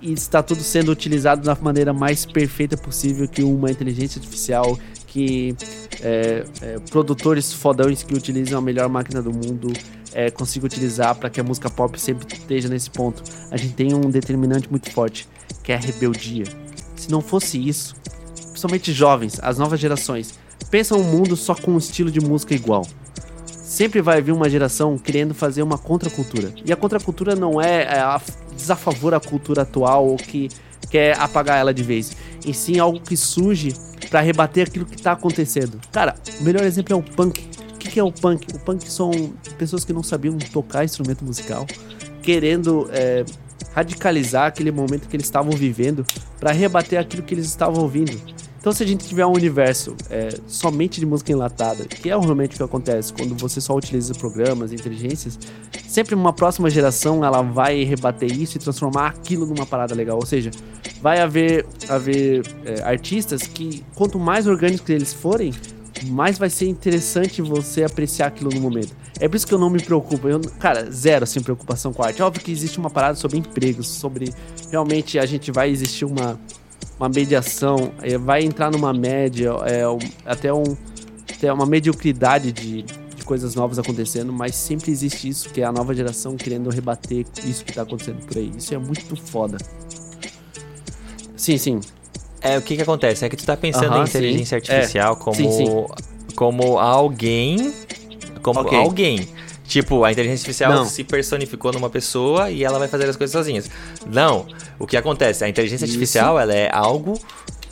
e está tudo sendo utilizado da maneira mais perfeita possível que uma inteligência artificial, que é, é, produtores fodões que utilizam a melhor máquina do mundo é, consigam utilizar para que a música pop sempre esteja nesse ponto. A gente tem um determinante muito forte, que é a rebeldia. Se não fosse isso, principalmente jovens, as novas gerações, pensam um mundo só com um estilo de música igual. Sempre vai vir uma geração querendo fazer uma contracultura. E a contracultura não é, é a desafavor a cultura atual ou que quer apagar ela de vez. E sim algo que surge para rebater aquilo que tá acontecendo. Cara, o melhor exemplo é o punk. O que, que é o punk? O punk são pessoas que não sabiam tocar instrumento musical, querendo é, radicalizar aquele momento que eles estavam vivendo para rebater aquilo que eles estavam ouvindo. Então, se a gente tiver um universo é, somente de música enlatada, que é realmente o que acontece quando você só utiliza programas, inteligências, sempre uma próxima geração ela vai rebater isso e transformar aquilo numa parada legal. Ou seja, vai haver, haver é, artistas que, quanto mais orgânicos eles forem, mais vai ser interessante você apreciar aquilo no momento. É por isso que eu não me preocupo. Eu, cara, zero assim, preocupação com arte. Óbvio que existe uma parada sobre empregos, sobre realmente a gente vai existir uma, uma mediação, é, vai entrar numa média, é, um- até, um, até uma mediocridade de, de coisas novas acontecendo, mas sempre existe isso, que é a nova geração querendo rebater isso que tá acontecendo por aí. Isso é muito foda. Sim, sim. É, o que que acontece? É que tu tá pensando Aham, em inteligência sim. artificial É. como, Sim, sim. como alguém. Como Ok. alguém. Tipo, a inteligência artificial Não. se personificou numa pessoa e ela vai fazer as coisas sozinhas. Não. O que acontece? A inteligência Isso. artificial, ela é algo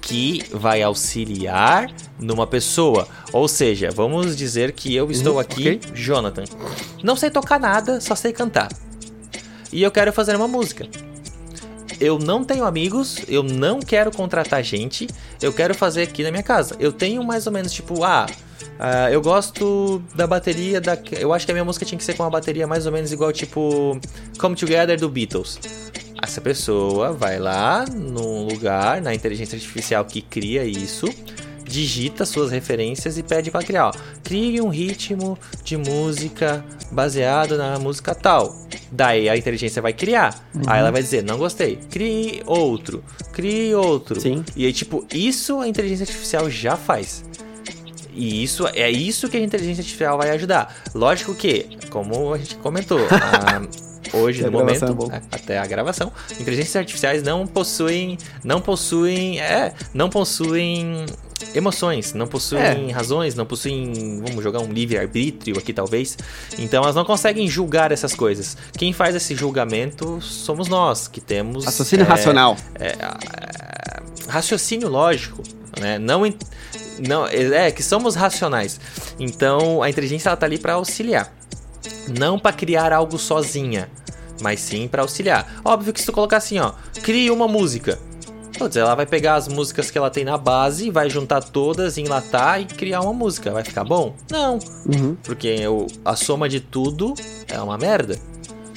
que vai auxiliar numa pessoa. Ou seja, vamos dizer que eu estou Uhum, aqui, ok. Jonathan. Não sei tocar nada, só sei cantar. E eu quero fazer uma música. Eu não tenho amigos, eu não quero contratar gente, eu quero fazer aqui na minha casa. Eu tenho mais ou menos tipo, ah, ah, eu gosto da bateria da. Eu acho que a minha música tinha que ser com uma bateria mais ou menos igual tipo Come Together do Beatles. Essa pessoa vai lá num lugar, na inteligência artificial que cria isso, digita suas referências e pede para criar. Ó, Crie um ritmo de música baseado na música tal. Daí a inteligência vai criar. Aí ela vai dizer, não gostei. Crie outro. Crie outro. Sim. E aí, tipo, isso a inteligência artificial já faz. E isso é isso que a inteligência artificial vai ajudar. Lógico que, como a gente comentou, a- hoje Até no momento, é até a gravação, inteligências artificiais não possuem, não possuem, é, não possuem emoções, não possuem É. razões, não possuem, vamos jogar um livre arbítrio aqui talvez. Então elas não conseguem julgar essas coisas. Quem faz esse julgamento somos nós, que temos Raciocínio é, racional. é, é, raciocínio lógico, né? Não, não é que somos racionais. Então a inteligência ela tá ali para auxiliar, não para criar algo sozinha, mas sim para auxiliar. Óbvio que se tu colocar assim, ó, crie uma música. Putz, ela vai pegar as músicas que ela tem na base, vai juntar todas, enlatar e criar uma música. Vai ficar bom? Não. Uhum. Porque o- a soma de tudo é uma merda.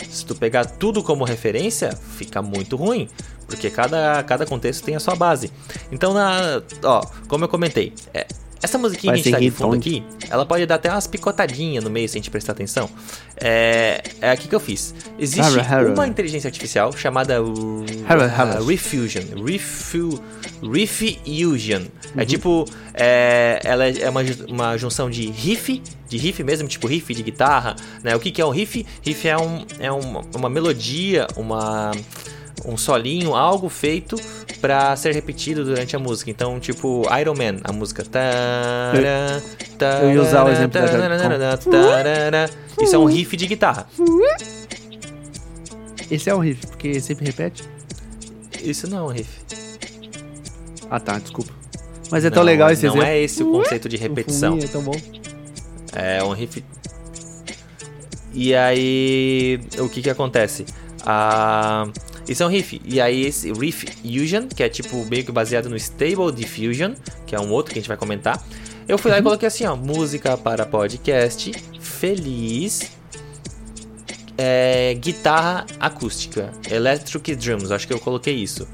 Se tu pegar tudo como referência, fica muito ruim. Porque cada, cada contexto tem a sua base. Então, na, ó, como eu comentei, é, essa musiquinha Vai que a gente tá de fundo aqui, ela pode dar até umas picotadinhas no meio se a gente prestar atenção. É, é aqui que eu fiz. Existe uma inteligência artificial chamada uh, uh, Refusion. Refu, Refusion. Uhum. É tipo, é, ela é é uma, uma junção de riff, de riff mesmo, tipo riff de guitarra. Né? O que, que é um riff? Riff é, um, é uma, uma melodia, uma, um solinho, algo feito pra ser repetido durante a música. Então, tipo, Iron Man, a música. Tará, eu ia usar o exemplo. Isso é um riff de guitarra. Esse é o riff, porque sempre repete. Isso não é um riff. Ah tá, desculpa. Mas é tão Não, legal esse Não exemplo. é esse o conceito de repetição. É tão bom. É um riff. E aí, o que que acontece? Ah, isso é um riff. E aí, esse Riff Fusion, que é tipo meio que baseado no Stable Diffusion, que é um outro que a gente vai comentar. Eu fui lá e coloquei assim, ó, música para podcast, feliz, é, guitarra acústica, electric drums, acho que eu coloquei isso,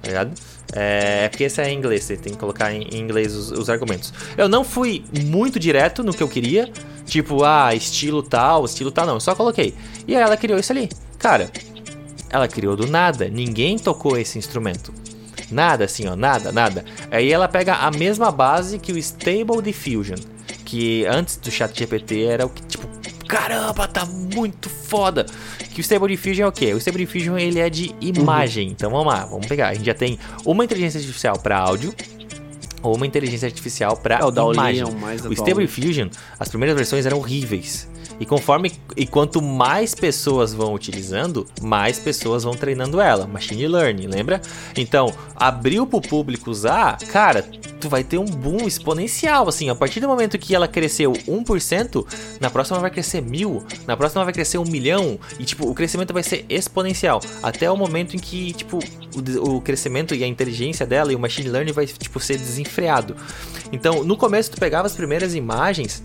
tá ligado? É, é porque esse é em inglês, você tem que colocar em, em inglês os, os argumentos. Eu não fui muito direto no que eu queria, tipo, ah, estilo tal, estilo tal, não, eu só coloquei. E aí ela criou isso ali. Cara, ela criou do nada, ninguém tocou esse instrumento. Nada assim, ó, nada, nada. Aí ela pega a mesma base que o Stable Diffusion, que antes do ChatGPT era o que, tipo, caramba, tá muito foda. Que o Stable Diffusion é o quê? O Stable Diffusion ele é de imagem. Então vamos lá, vamos pegar. A gente já tem uma inteligência artificial para áudio ou uma inteligência artificial para É, o Dall-E imagem. é o Stable? Diffusion, as primeiras versões eram horríveis. E conforme e quanto mais pessoas vão utilizando, mais pessoas vão treinando ela. Machine Learning, lembra? Então, abriu pro público usar, cara, tu vai ter um boom exponencial, assim. A partir do momento que ela cresceu 1%, na próxima vai crescer mil, na próxima vai crescer um milhão. E, tipo, o crescimento vai ser exponencial. Até o momento em que, tipo, o, o crescimento e a inteligência dela e o machine learning vai, tipo, ser desenfreado. Então, no começo, tu pegava as primeiras imagens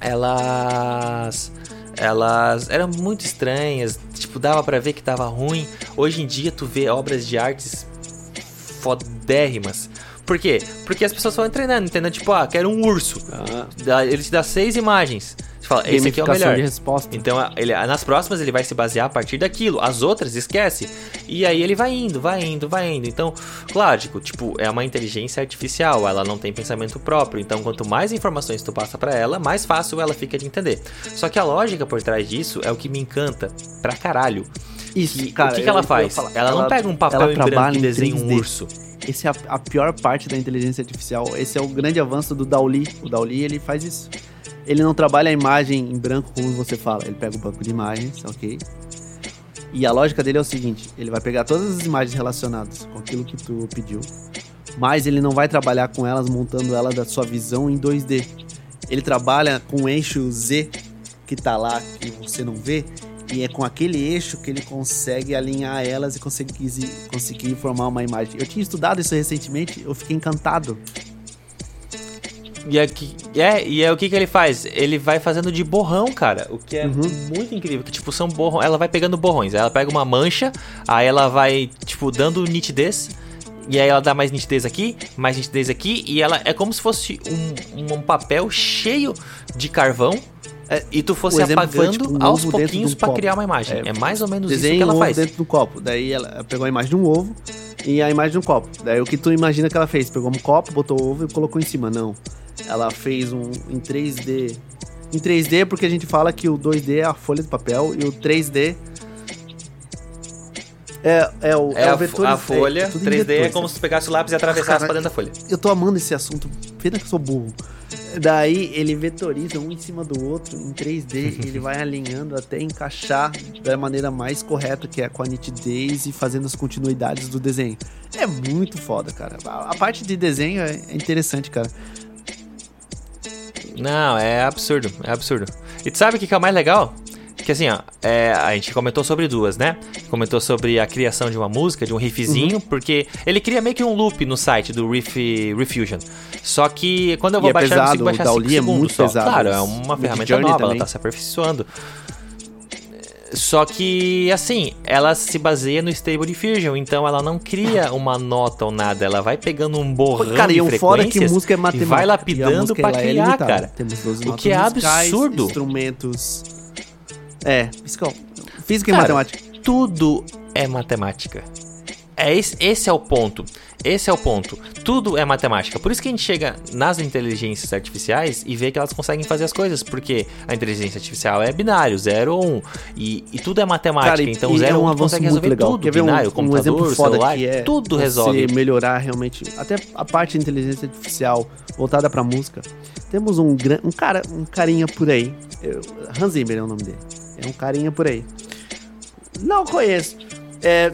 elas elas eram muito estranhas, tipo, dava pra ver que tava ruim. Hoje em dia tu vê obras de artes fodérrimas, Por quê? Porque as pessoas vão treinando, entendeu? Tipo, ah, quero um urso. Dá- Ele te dá seis imagens. Você fala, esse aqui é o melhor. de resposta. Então, ele, nas próximas ele vai se basear a partir daquilo. As outras, esquece. E aí ele vai indo, vai indo, vai indo. Então, lógico, tipo, é uma inteligência artificial, ela não tem pensamento próprio. Então, quanto mais informações tu passa pra ela, mais fácil ela fica de entender. Só que a lógica por trás disso é o que me encanta pra caralho. Isso, Que- cara. o que, que ela faz? falar. ela, não pega um papel ela em branco e desenha um 3D. urso. Essa é a, a pior parte da inteligência artificial. Esse é o grande avanço do Dauli. O Dauli, ele faz isso. Ele não trabalha a imagem em branco como você fala. Ele pega o banco de imagens, ok? E a lógica dele é o seguinte: ele vai pegar todas as imagens relacionadas com aquilo que tu pediu, mas ele não vai trabalhar com elas montando ela da sua visão em 2D. Ele trabalha com o eixo Z que tá lá que você não vê e é com aquele eixo que ele consegue alinhar elas e conseguir, conseguir formar uma imagem. Eu tinha estudado isso recentemente, eu fiquei encantado. E, aqui, é, e é o que, que ele faz? Ele vai fazendo de borrão, cara. O que é Uhum. muito incrível. Que, tipo, são borrões. Ela vai pegando borrões. Ela pega uma mancha, aí ela vai, tipo, dando nitidez. E aí ela dá mais nitidez aqui, mais nitidez aqui. E ela é como se fosse um, um papel cheio de carvão. É, e tu fosse o exemplo foi, apagando tipo, um aos de pouquinhos um pra copo. criar uma imagem. É, É, mais ou menos isso que ela um faz. dentro do copo. Daí ela pegou a imagem de um ovo e a imagem de um copo. Daí o que tu imagina que ela fez? Pegou um copo, botou o ovo e colocou em cima. Não. Ela fez um em 3D. Em 3D porque a gente fala que o 2D é a folha de papel e o 3D é, é o, É, o a, vetor- a é folha, em 3D é como se tu pegasse o lápis e atravessasse Cara, pra dentro da folha. Eu tô amando esse assunto, pena que eu sou burro. Daí ele vetoriza um em cima do outro em 3D, ele vai alinhando até encaixar da maneira mais correta, que é com a nitidez e fazendo as continuidades do desenho. É muito foda, cara. A, parte de desenho é é interessante, cara. Não, é absurdo, é absurdo. E tu sabe o que é o mais legal? Que assim, ó, é, a gente comentou sobre duas, né? Comentou sobre a criação de uma música, de um riffzinho, Uhum. porque ele cria meio que um loop no site do Riff Refusion. Só que quando eu vou E é baixar, eu pesado, consigo baixar o 5 Dauli é segundos muito só. pesado. Claro, é uma ferramenta Journey nova, também. ela tá se aperfeiçoando. Só que, assim, ela se baseia no Stable Diffusion, então ela não cria uma nota ou nada, ela vai pegando um borrão cara, e de um fora que frequências música é e matemática. vai e a lapidando música, pra é criar, limitada. cara. Temos 12 O que é absurdo. instrumentos... É, eu- física e Cara, matemática. tudo é matemática. É esse, esse é o ponto. Esse é o ponto. Tudo é matemática. Por isso que a gente chega nas inteligências artificiais e vê que elas conseguem fazer as coisas. Porque a inteligência artificial é binário, 0 ou 1. Um, e, e tudo é matemática. Cara, e- então e 0 é ou um 1 um, consegue resolver legal. tudo. Quer um- binário, um, computador, exemplo foda celular, é tudo resolve. melhorar realmente até a parte de inteligência artificial voltada pra música. Temos um um cara, um carinha por aí. Eu- Hans Zimmer é o nome dele. É um carinha por aí. Não conheço. É,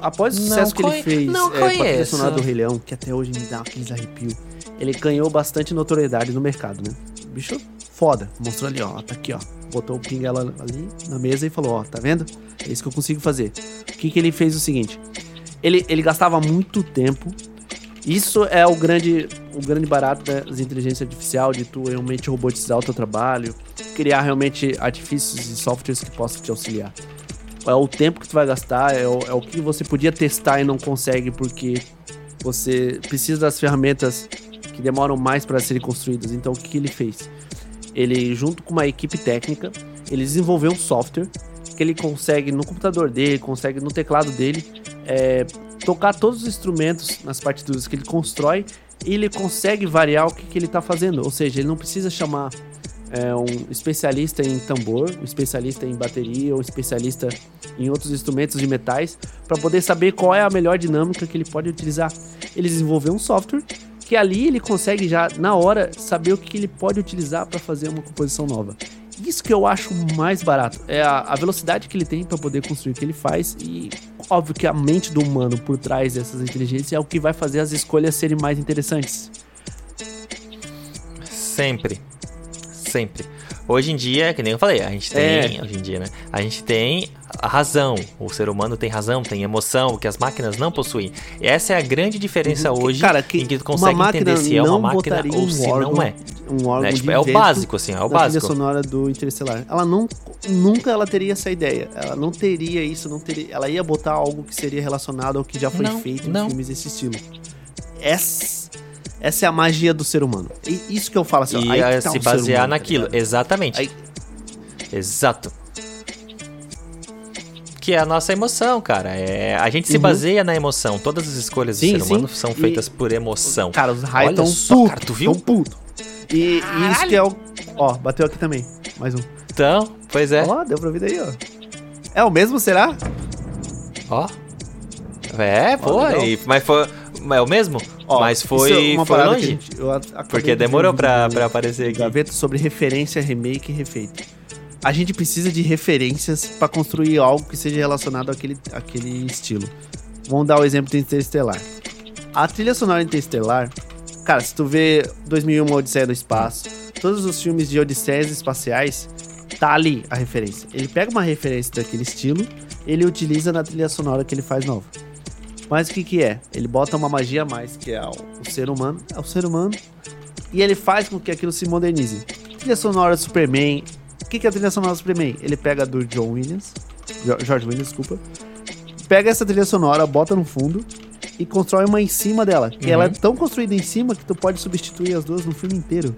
após o sucesso que ele fez não é, com a trilha conheço. sonora do Rei Leão, que até hoje me dá aqueles arrepios, ele ganhou bastante notoriedade no mercado, né? Bicho foda. Mostrou ali, ó. Tá aqui, ó. Botou o pinguela ali na mesa e falou, ó, tá vendo? É isso que eu consigo fazer. O que que ele fez o seguinte? Ele, ele gastava muito tempo. Isso é o grande, o grande barato das inteligências artificial, de tu realmente robotizar o teu trabalho, criar realmente artifícios e softwares que possam te auxiliar. É o tempo que tu vai gastar, é o, é o que você podia testar e não consegue porque você precisa das ferramentas que demoram mais para serem construídas. Então, o que, ele fez? Ele, junto com uma equipe técnica, ele desenvolveu um software que ele consegue no computador dele, consegue no teclado dele, é, tocar todos os instrumentos nas partituras que ele constrói e ele consegue variar o que, que ele está fazendo. Ou seja, ele não precisa chamar é, um especialista em tambor, um especialista em bateria um especialista em outros instrumentos de metais para poder saber qual é a melhor dinâmica que ele pode utilizar. Ele desenvolveu um software que ali ele consegue já na hora saber o que ele pode utilizar para fazer uma composição nova. Isso que eu acho mais barato é a, a velocidade que ele tem para poder construir o que ele faz e óbvio que a mente do humano por trás dessas inteligências é o que vai fazer as escolhas serem mais interessantes. Sempre. Sempre. Hoje em dia, que nem eu falei, a gente tem. É. Hoje em dia, né? A gente tem a razão. O ser humano tem razão, tem emoção, que as máquinas não possuem. E essa é a grande diferença hoje Cara, que em que tu consegue entender se é uma não máquina ou um se órgão, não é. Um órgão Né? de Tipo, é o básico, assim, é o básico. sonora do Interestelar. Ela não, nunca ela teria essa ideia. Ela não teria isso, não teria. Ela ia botar algo que seria relacionado ao que já foi Não, feito não. em filmes desse estilo. Essa, Essa é a magia do ser humano. E isso que eu falo assim, E aí que é tá se ser basear humano, tá naquilo. ligado? Exatamente. Aí- Exato. Que é a nossa emoção, cara. É, a gente se Uhum. baseia na emoção. Todas as escolhas Sim, do ser humano sim. são E- feitas por emoção. Cara, os raios Olha tão só, puto, cara, tu viu? puto. E, e isso que é o... Ó, bateu aqui também. Mais um. Então, pois é. Ó, deu pra ver daí, ó. É o mesmo, será? Ó. É, foi. Mas foi. Mas é o mesmo? Ó, mas foi, é foi longe. a gente- Porque de demorou um pra, pra do aparecer aqui. Gaveta sobre referência, remake e refeito. A gente precisa de referências pra construir algo que seja relacionado àquele, àquele estilo. Vamos dar o exemplo do Interestelar. A trilha sonora Interestelar, cara, se tu vê 2001 Uma Odisseia no Espaço, todos os filmes de odisseias espaciais, tá ali a referência. Ele pega uma referência daquele estilo, ele utiliza na trilha sonora que ele faz nova. Mas o que que é? Ele bota uma magia a mais, que é o, o ser humano, é o ser humano, e ele faz com que aquilo se modernize. Trilha sonora Superman. O que, que é a trilha sonora Superman? Ele pega do John Williams, George Williams, desculpa. Pega essa trilha sonora, bota no fundo e constrói uma em cima dela. E ela é tão construída em cima que tu pode substituir as duas no filme inteiro.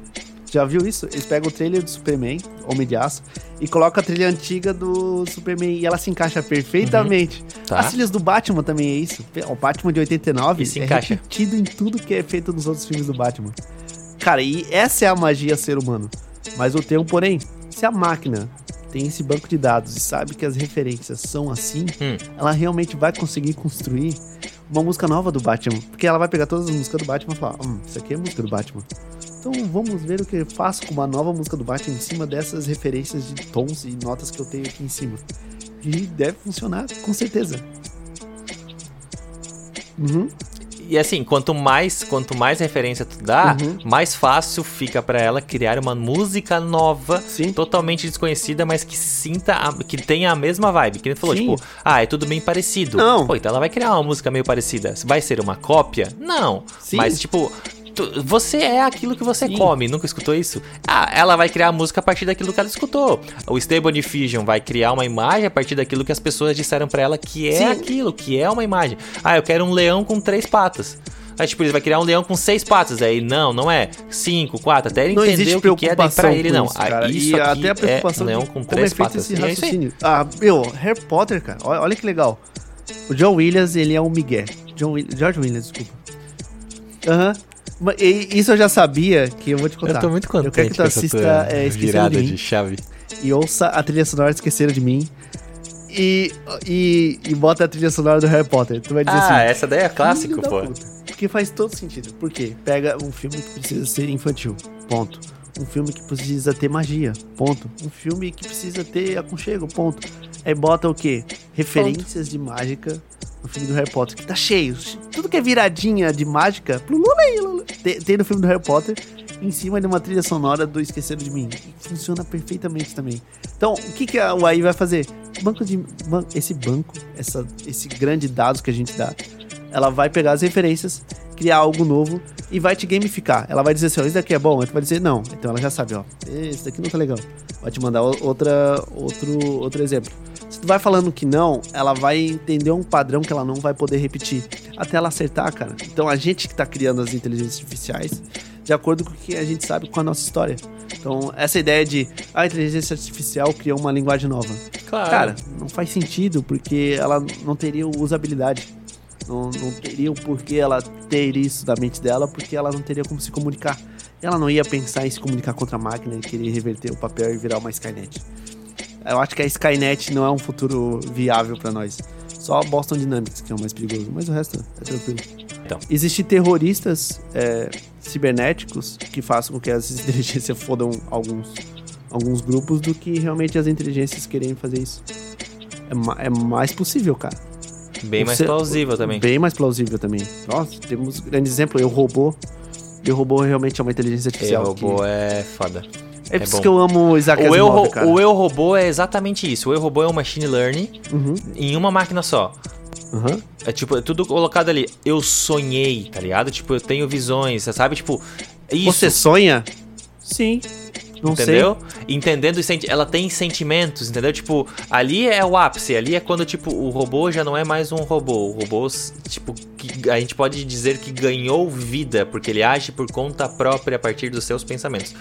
Já viu isso? Eles pegam o trailer do Superman, Homem de Aço, e colocam a trilha antiga do Superman e ela se encaixa perfeitamente. Tá. As trilhas do Batman também é isso. O Batman de 89 E se é encaixa. repetido em tudo que é feito nos outros filmes do Batman. Cara, e essa é a magia ser humano. Mas eu tenho um porém. Se a máquina tem esse banco de dados e sabe que as referências são assim, Hum. ela realmente vai conseguir construir uma música nova do Batman. Porque ela vai pegar todas as músicas do Batman e falar: Hum, isso aqui é música do Batman. Então vamos ver o que eu faço com uma nova música do Batman em cima dessas referências de tons e notas que eu tenho aqui em cima. E deve funcionar, com certeza. Uhum. E assim, quanto mais, quanto mais referência tu dá, Uhum. mais fácil fica pra ela criar uma música nova, Sim. totalmente desconhecida, mas que sinta, a- que tenha a mesma vibe. Que ele falou, Sim. tipo, ah, é tudo bem parecido. Não. Pô, então ela vai criar uma música meio parecida. Vai ser uma cópia? Não. Sim. Mas, tipo, tu- você é aquilo que você Sim. come. Nunca escutou isso? Ah, ela vai criar a música a partir daquilo que ela escutou. O Stable Diffusion vai criar uma imagem a partir daquilo que as pessoas disseram pra ela que é Sim. aquilo, que é uma imagem. Ah, eu quero um leão com três patas. Aí, tipo, ele vai criar um leão com seis patas. Aí, não, não é. Cinco, quatro. Até ele Não entender existe o que, que é daí preocupação pra ele, não. isso, Ah, cara. isso e até a preocupação é um leão com três é patas. esse é raciocínio. Ah, meu, Harry Potter, cara, olha, olha que legal. O John Williams, ele é um Miguel. John George Williams, desculpa. Aham. E- Isso eu já sabia que eu vou te contar. Eu tô muito contente Eu quero que tu assista é, Esqueceram de Mim de chave. e ouça a trilha sonora Esqueceram de Mim e, e, e bota a trilha sonora do Harry Potter. Tu vai dizer Ah, assim... essa daí é clássico, pô. puta. Porque faz todo sentido. Por quê? Pega um filme que precisa ser infantil. Ponto. Um filme que precisa ter magia. Ponto. Um filme que precisa ter aconchego. Ponto. Aí bota o quê? Referências de mágica no filme do Harry Potter. Que tá cheio. Tudo que é viradinha de mágica. lulu, Tem, no filme do Harry Potter. Em cima de uma trilha sonora do Esqueceram de Mim. E funciona perfeitamente também. Então, o que, que a UI vai fazer? Banco de. esse banco, essa, esse grande dados que a gente dá, ela vai pegar as referências, criar algo novo e vai te gamificar. Ela vai dizer assim, ó, isso daqui é bom, tu vai dizer não. Então ela já sabe, ó, esse daqui não tá legal. Vai te mandar outra, outro, outro exemplo. Se tu vai falando que não, ela vai entender um padrão que ela não vai poder repetir. Até ela acertar, cara. Então a gente que tá criando as inteligências artificiais, de acordo com o que a gente sabe com a nossa história. Então, essa ideia de ah, a inteligência artificial criou uma linguagem nova. Claro. Cara, não faz sentido, porque ela não teria usabilidade. Não, não teria o porquê ela ter isso da mente dela, porque ela não teria como se comunicar. Ela não ia pensar em se comunicar contra a máquina e querer reverter o papel e virar uma Skynet. Eu acho que a Skynet não é um futuro viável pra nós. Só a Boston Dynamics que é o mais perigoso, mas o resto é tranquilo. Então. Existem terroristas é, cibernéticos que façam com que as inteligências fodam alguns, alguns grupos do que realmente as inteligências querem fazer isso. É, ma- é mais possível, cara. Bem mais Você- plausível também. Bem mais plausível também. Nossa, temos grande exemplo. Eu robô. Eu robô realmente é uma inteligência artificial. robô que- é foda. É por isso que eu amo o Isaac O eu, Asimov, cara. o eu robô é exatamente isso. O eu robô é um machine learning Uhum, em uma máquina só. uhum. É tipo, é tudo colocado ali. Eu sonhei, tá ligado? Tipo, eu tenho visões, você sabe? Tipo, isso. Você sonha? Sim. Não entendeu? Sei. Entendendo ela tem sentimentos, entendeu? Tipo, ali é o ápice, ali é quando tipo o robô já não é mais um robô, o robô tipo que a gente pode dizer que ganhou vida porque ele age por conta própria a partir dos seus pensamentos.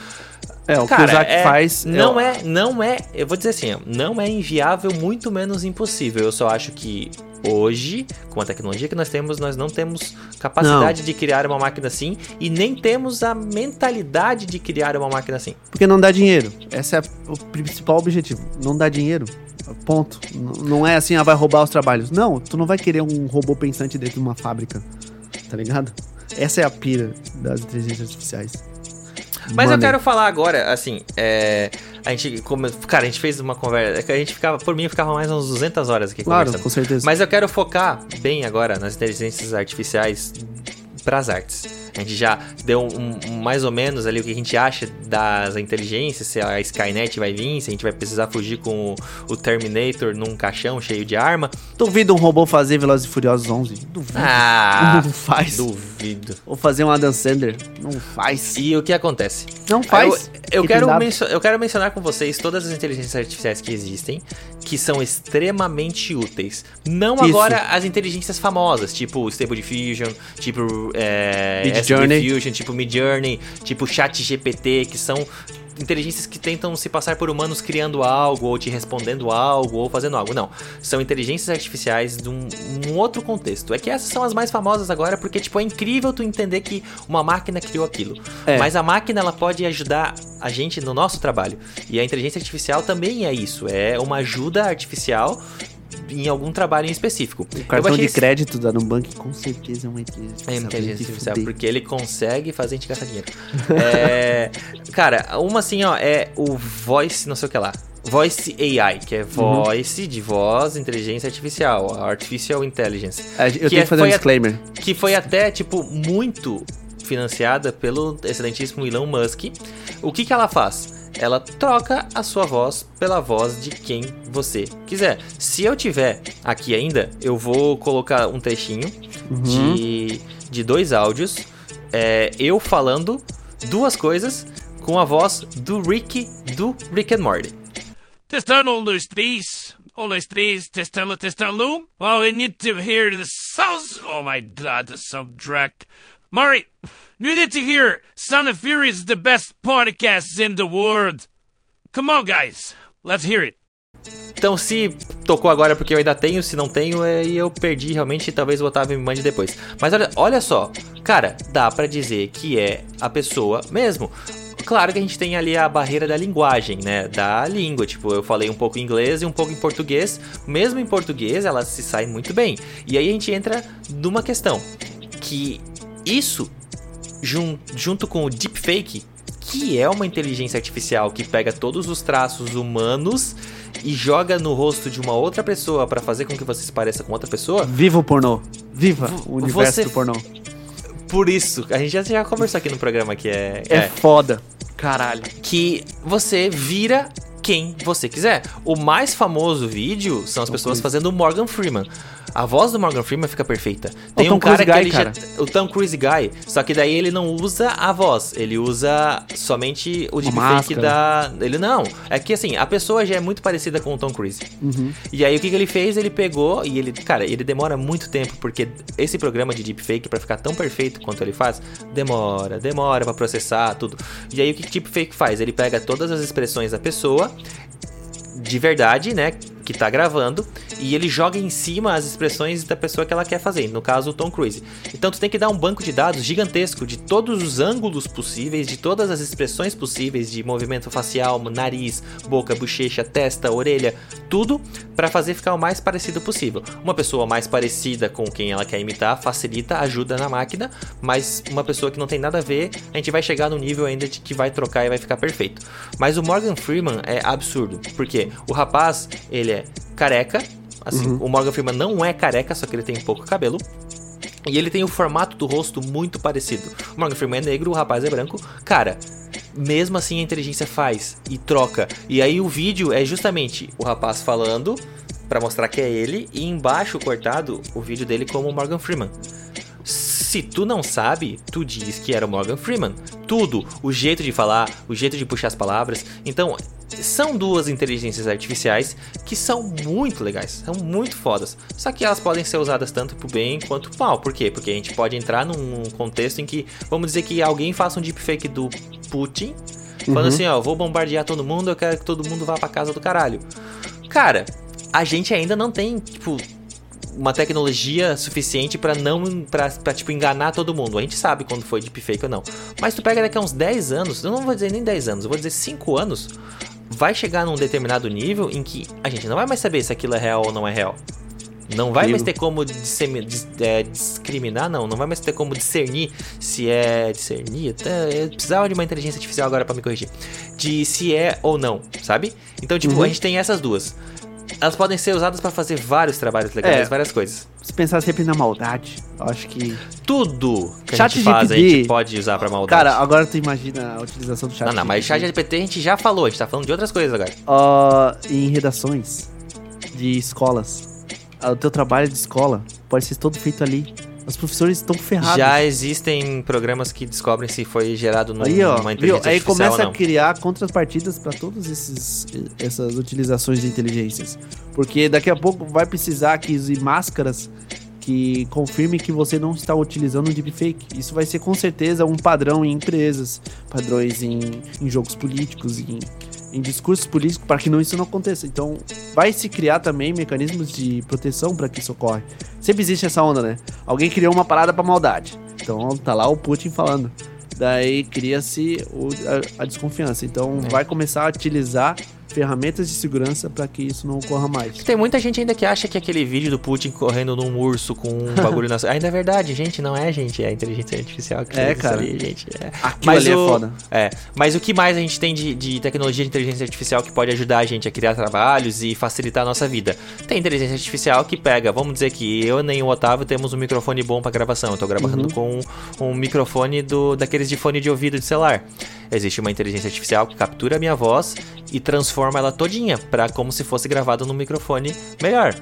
É, o Cara, que o Zack é, faz. Não é, não é, eu vou dizer assim, não é inviável, muito menos impossível. Eu só acho que hoje, com a tecnologia que nós temos, nós não temos capacidade não. de criar uma máquina assim e nem temos a mentalidade de criar uma máquina assim. Porque não dá dinheiro. Esse é o principal objetivo. Não dá dinheiro. Ponto. Não é assim, ah, vai roubar os trabalhos. Não, tu não vai querer um robô pensante dentro de uma fábrica. Tá ligado? Essa é a pira das inteligências artificiais. Mas eu quero falar agora, assim, é, a gente, como, cara, a gente fez uma conversa, a gente ficava, por mim, ficava mais umas 200 horas aqui claro, conversando. com certeza. Mas eu quero focar bem agora nas inteligências artificiais para as artes. A gente já deu um, um, mais ou menos ali o que a gente acha das inteligências, se a Skynet vai vir, se a gente vai precisar fugir com o, o Terminator num caixão cheio de arma. Duvido um robô fazer Velozes e Furiosos 11. Duvido. Ah, não faz. Duvido. Ou fazer um Adam Sandler. Não faz. E o que acontece? Não faz. Eu, eu quero, eu quero mencionar com vocês todas as inteligências artificiais que existem, que são extremamente úteis. Não Isso. agora as inteligências famosas, tipo Stable Diffusion, tipo é, Journey. Fusion, tipo Midjourney, tipo ChatGPT, que são inteligências que tentam se passar por humanos criando algo, ou te respondendo algo, ou fazendo algo. Não. São inteligências artificiais de um, um, outro contexto. É que essas são as mais famosas agora, porque, tipo, é incrível tu entender que uma máquina criou aquilo. É. Mas a máquina, ela pode ajudar a gente no nosso trabalho. E a inteligência artificial também é isso. É uma ajuda artificial em algum trabalho em específico. O cartão de crédito da Nubank com certeza é uma inteligência, é inteligência artificial, porque ele consegue fazer a gente gastar dinheiro. é, cara, uma assim, ó, é o voice, não sei o que lá. Voice AI, que é uhum. voice uhum. de voz, inteligência artificial, artificial intelligence. É, eu que tenho que é, fazer um disclaimer. A, que foi até, tipo, muito financiada pelo excelentíssimo Elon Musk. O que que ela faz? Ela troca a sua voz pela voz de quem você quiser. Se eu tiver aqui ainda, eu vou colocar um trechinho uhum. de, de dois áudios, é, eu falando duas coisas com a voz do Rick do Rick and Morty. Testando um, dois, três. Um, dois, três. Testando, testando. Oh, I need to hear the sounds. Oh my god, the subtract. Murray, you need to hear Son of Fury is the best podcast in the world. Come on, guys. Let's hear it. Então, se tocou agora porque eu ainda tenho, se não tenho, aí eu perdi realmente, talvez o Otávio me mande depois. Mas olha, olha só, cara, dá para dizer que é a pessoa mesmo. Claro que a gente tem ali a barreira da linguagem, né? Da língua. Tipo, eu falei um pouco em inglês e um pouco em português. Mesmo em português, ela se sai muito bem. E aí a gente entra numa questão que isso, jun junto com o deepfake, que é uma inteligência artificial que pega todos os traços humanos e joga no rosto de uma outra pessoa para fazer com que você se pareça com outra pessoa. Viva o pornô! Viva o universo você... do pornô! Por isso, a gente já, já conversou aqui no programa que é, é. É foda. Caralho. Que você vira quem você quiser. O mais famoso vídeo são as pessoas fazendo o Morgan Freeman. A voz do Morgan Freeman fica perfeita. Tem um cara Cruise que Guy, ele cara. já. O Tom Cruise Guy. Só que daí ele não usa a voz. Ele usa somente o deepfake da. Ele não. É que assim, a pessoa já é muito parecida com o Tom Cruise. Uhum. E aí o que, que ele fez? Ele pegou e ele. Cara, ele demora muito tempo, porque esse programa de deepfake, para ficar tão perfeito quanto ele faz, demora, demora para processar tudo. E aí o que, que deepfake faz? Ele pega todas as expressões da pessoa de verdade, né? Que tá gravando, e ele joga em cima as expressões da pessoa que ela quer fazer, no caso o Tom Cruise. Então tu tem que dar um banco de dados gigantesco de todos os ângulos possíveis, de todas as expressões possíveis de movimento facial, nariz, boca, bochecha, testa, orelha, tudo para fazer ficar o mais parecido possível. Uma pessoa mais parecida com quem ela quer imitar facilita, ajuda na máquina, mas uma pessoa que não tem nada a ver, a gente vai chegar no nível ainda de que vai trocar e vai ficar perfeito. Mas o Morgan Freeman é absurdo, porque o rapaz, ele é careca. Assim, uhum. o Morgan Freeman não é careca, só que ele tem pouco cabelo. E ele tem o formato do rosto muito parecido. O Morgan Freeman é negro, o rapaz é branco. Cara, mesmo assim a inteligência faz e troca. E aí o vídeo é justamente o rapaz falando para mostrar que é ele e embaixo cortado o vídeo dele como o Morgan Freeman. Se tu não sabe, tu diz que era o Morgan Freeman. Tudo, o jeito de falar, o jeito de puxar as palavras. Então, são duas inteligências artificiais que são muito legais, são muito fodas. Só que elas podem ser usadas tanto pro bem quanto pro mal. Por quê? Porque a gente pode entrar num contexto em que, vamos dizer que alguém faça um deepfake do Putin, falando assim, ó, vou bombardear todo mundo, eu quero que todo mundo vá pra casa do caralho. Cara, a gente ainda não tem, tipo, uma tecnologia suficiente pra não pra, pra, tipo enganar todo mundo. A gente sabe quando foi deepfake ou não. Mas tu pega daqui a uns 10 anos, eu não vou dizer nem 10 anos, eu vou dizer 5 anos, vai chegar num determinado nível em que a gente não vai mais saber se aquilo é real ou não é real. Não vai mais ter como é, discriminar, não. Não vai mais ter como discernir se é. Discernir? Até, eu precisava de uma inteligência artificial agora pra me corrigir. De se é ou não, sabe? Então, tipo, a gente tem essas duas. Elas podem ser usadas pra fazer vários trabalhos legais, É. várias coisas. Se pensar sempre na maldade, eu acho que. Tudo que a Chat gente faz, a GPT. gente pode usar pra maldade. Cara, agora tu imagina a utilização do chat. não, não, mas chat GPT a gente já falou, a gente tá falando de outras coisas agora. Ó, em redações de escolas. O teu trabalho de escola pode ser todo feito ali. Os professores estão ferrados. Já existem programas que descobrem se foi gerado num- Aí, ó, numa viu? inteligência Aí começa a criar contrapartidas para todas essas utilizações de inteligências. Porque daqui a pouco vai precisar que use máscaras que confirmem que você não está utilizando um deepfake. Isso vai ser com certeza um padrão em empresas, padrões em, em jogos políticos, em, em discursos políticos, para que não, isso não aconteça. Então, vai se criar também mecanismos de proteção para que isso ocorra. Sempre existe essa onda, né? Alguém criou uma parada para maldade. Então, tá lá o Putin falando. Daí cria-se a, a desconfiança. Então, É. vai começar a utilizar ferramentas de segurança para que isso não ocorra mais. Tem muita gente ainda que acha que aquele vídeo do Putin correndo num urso com um bagulho na Ainda é verdade, gente, não é, gente. É a inteligência artificial que É, cara. ali, gente. É. Aquilo ali é o... foda. É, mas o que mais a gente tem de, de tecnologia de inteligência artificial que pode ajudar a gente a criar trabalhos e facilitar a nossa vida? Tem inteligência artificial que pega, vamos dizer que eu nem o Otávio temos um microfone bom pra gravação. Eu tô gravando com um, um microfone do, daqueles de fone de ouvido de celular. Existe uma inteligência artificial que captura a minha voz e transforma ela todinha pra como se fosse gravado num microfone melhor.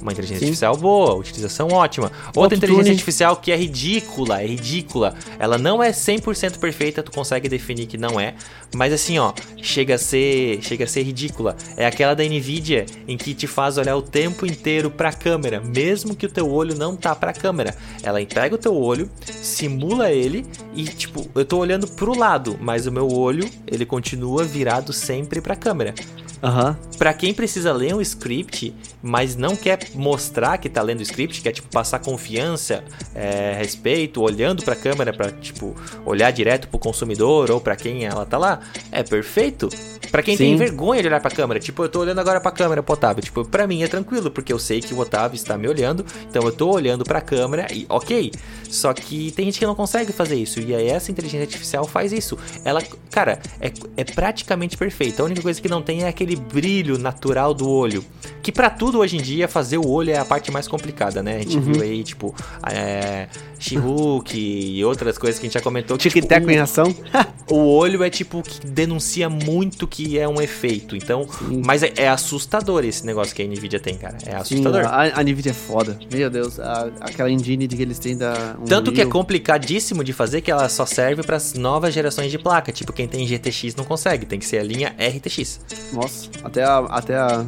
Uma inteligência Sim. artificial boa, utilização ótima. Outra inteligência artificial que é ridícula, é ridícula. Ela não é 100% perfeita, tu consegue definir que não é, mas assim, ó, chega a ser, chega a ser ridícula. É aquela da Nvidia em que te faz olhar o tempo inteiro pra câmera, mesmo que o teu olho não tá pra câmera. Ela pega o teu olho, simula ele e tipo, eu tô olhando pro lado, mas o meu olho, ele continua virado sempre pra câmera. Aham. Pra quem precisa ler um script, mas não quer mostrar que tá lendo o script, quer tipo passar confiança, é, respeito, olhando pra câmera pra tipo olhar direto pro consumidor ou pra quem ela tá lá, é perfeito. Pra quem tem Sim. vergonha de olhar pra câmera, tipo, eu tô olhando agora pra câmera pro Otávio, tipo, pra mim é tranquilo, porque eu sei que o Otávio está me olhando, então eu tô olhando pra câmera e ok. Só que tem gente que não consegue fazer isso, e aí essa inteligência artificial faz isso. Ela, cara, é, é praticamente perfeita. A única coisa que não tem é aquele brilho natural do olho. Que pra tudo hoje em dia, fazer o olho é a parte mais complicada, né? A gente viu aí, tipo, é, She-Hulk e outras coisas que a gente já comentou. tipo, Tic-tac o- em ação. o olho é tipo que denuncia muito que é um efeito. Então, mas é, é assustador esse negócio que a Nvidia tem, cara. É Sim, assustador. a, a Nvidia é foda. Meu Deus, a- aquela engine que eles têm da. Tanto que é complicadíssimo de fazer que ela só serve para as novas gerações de placa. Tipo, quem tem GTX não consegue, tem que ser a linha RTX. Nossa, até, a, até a,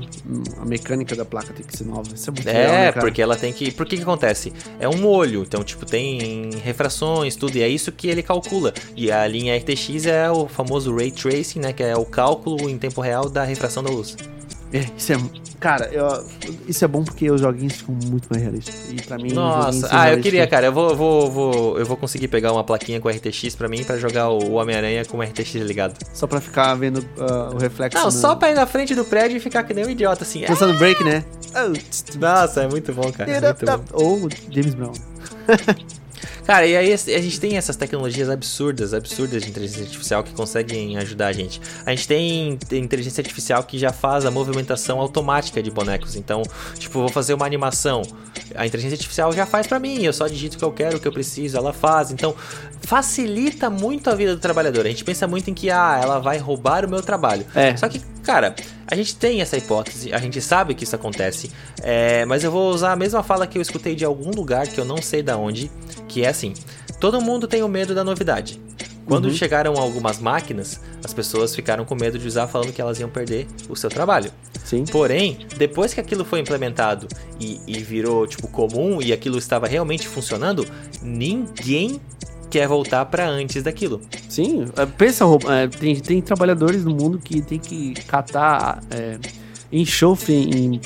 a mecânica da placa tem que ser nova. Isso é muito É, legal, né, porque ela tem que. Por que que acontece? É um olho, então, tipo, tem refrações, tudo, e é isso que ele calcula. E a linha RTX é o famoso Ray Tracing, né? Que é o cálculo em tempo real da refração da luz. É, isso é. Cara, eu- isso é bom porque os joguinhos ficam muito mais realistas. E pra mim. Nossa, ah, eu queria, cara, eu vou, eu vou, vou, eu vou conseguir pegar uma plaquinha com RTX pra mim pra jogar o Homem-Aranha com o RTX ligado. Só pra ficar vendo ah, o reflexo. Não, no- só pra ir na frente do prédio e ficar que nem um idiota assim. Dançando break, né? Nossa, é muito bom, cara. é muito bom. Ou James Brown. Cara, e aí a gente tem essas tecnologias absurdas, absurdas de inteligência artificial que conseguem ajudar a gente. A gente tem inteligência artificial que já faz a movimentação automática de bonecos. Então, tipo, vou fazer uma animação. A inteligência artificial já faz pra mim, eu só digito o que eu quero, o que eu preciso, ela faz. Então, facilita muito a vida do trabalhador. A gente pensa muito em que, ah, ela vai roubar o meu trabalho. É. Só que, cara, a gente tem essa hipótese, a gente sabe que isso acontece, é, mas eu vou usar a mesma fala que eu escutei de algum lugar que eu não sei da onde, que é assim: todo mundo tem o medo da novidade. Quando Uhum. chegaram algumas máquinas, as pessoas ficaram com medo de usar, falando que elas iam perder o seu trabalho. Sim. Porém, depois que aquilo foi implementado e, e virou tipo comum e aquilo estava realmente funcionando, ninguém quer voltar para antes daquilo. Sim, é, pensa, é, tem, tem trabalhadores no mundo que tem que catar é, enxofre em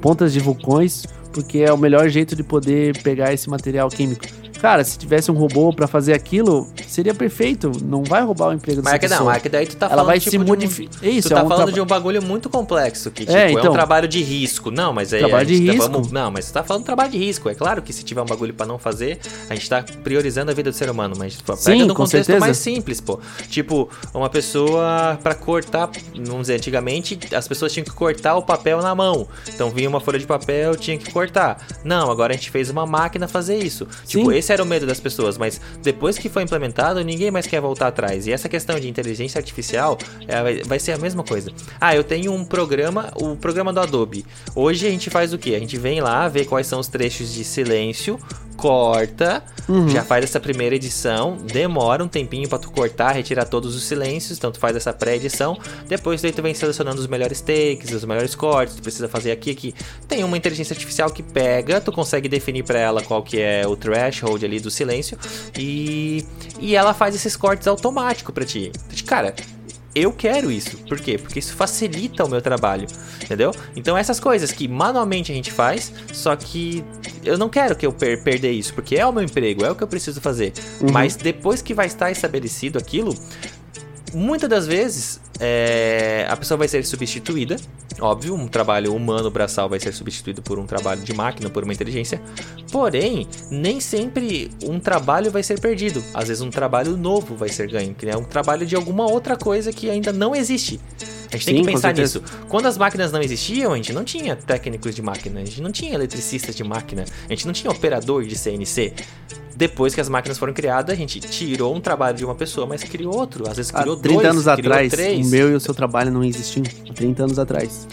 pontas de vulcões, porque é o melhor jeito de poder pegar esse material químico. Cara, se tivesse um robô pra fazer aquilo, seria perfeito. Não vai roubar o emprego Mas é dessa que não, pessoa. é que daí tu tá Ela falando vai tipo, se de um- modificar. Isso, tu tá é um falando traba- de um bagulho muito complexo, que tipo, É, é, então. um trabalho de risco. Não, mas aí Trabalho a gente de tá- risco. vamos- não, mas tu tá falando de trabalho de risco. É claro que se tiver um bagulho pra não fazer, a gente tá priorizando a vida do ser humano, mas pô, Sim, pega no com contexto certeza. mais simples, pô. Tipo, uma pessoa pra cortar, vamos dizer, antigamente as pessoas tinham que cortar o papel na mão. Então vinha uma folha de papel, tinha que cortar. Não, agora a gente fez uma máquina fazer isso. Tipo, Sim. Esse era o medo das pessoas, mas depois que foi implementado, ninguém mais quer voltar atrás. E essa questão de inteligência artificial é, vai- ser a mesma coisa. Ah, eu tenho um programa, o programa do Adobe. Hoje a gente faz o quê? A gente vem lá, vê quais são os trechos de silêncio, corta, já faz essa primeira edição, demora um tempinho pra tu cortar, retirar todos os silêncios, então tu faz essa pré-edição, depois daí tu vem selecionando os melhores takes, os melhores cortes, tu precisa fazer aqui, aqui. Tem uma inteligência artificial que pega, tu consegue definir pra ela qual que é o threshold ali do silêncio e, e ela faz esses cortes automático pra ti. Cara, eu quero isso. Por quê? Porque isso facilita o meu trabalho, entendeu? Então essas coisas que manualmente a gente faz, só que eu não quero que eu per perder isso, porque é o meu emprego, é o que eu preciso fazer. Mas depois que vai estar estabelecido aquilo, muitas das vezes é, a pessoa vai ser substituída. Óbvio, um trabalho humano braçal vai ser substituído por um trabalho de máquina, por uma inteligência. Porém, nem sempre um trabalho vai ser perdido. Às vezes um trabalho novo vai ser ganho, que é um trabalho de alguma outra coisa que ainda não existe. A gente tem Sim, que com pensar nisso. Quando as máquinas não existiam, a gente não tinha técnicos de máquina, a gente não tinha eletricistas de máquina, a gente não tinha operador de CNC. Depois que as máquinas foram criadas, a gente tirou um trabalho de uma pessoa, mas criou outro. Às vezes Há criou 30 dois, anos criou atrás, três. o meu e o seu trabalho não existiam. Há 30 anos atrás.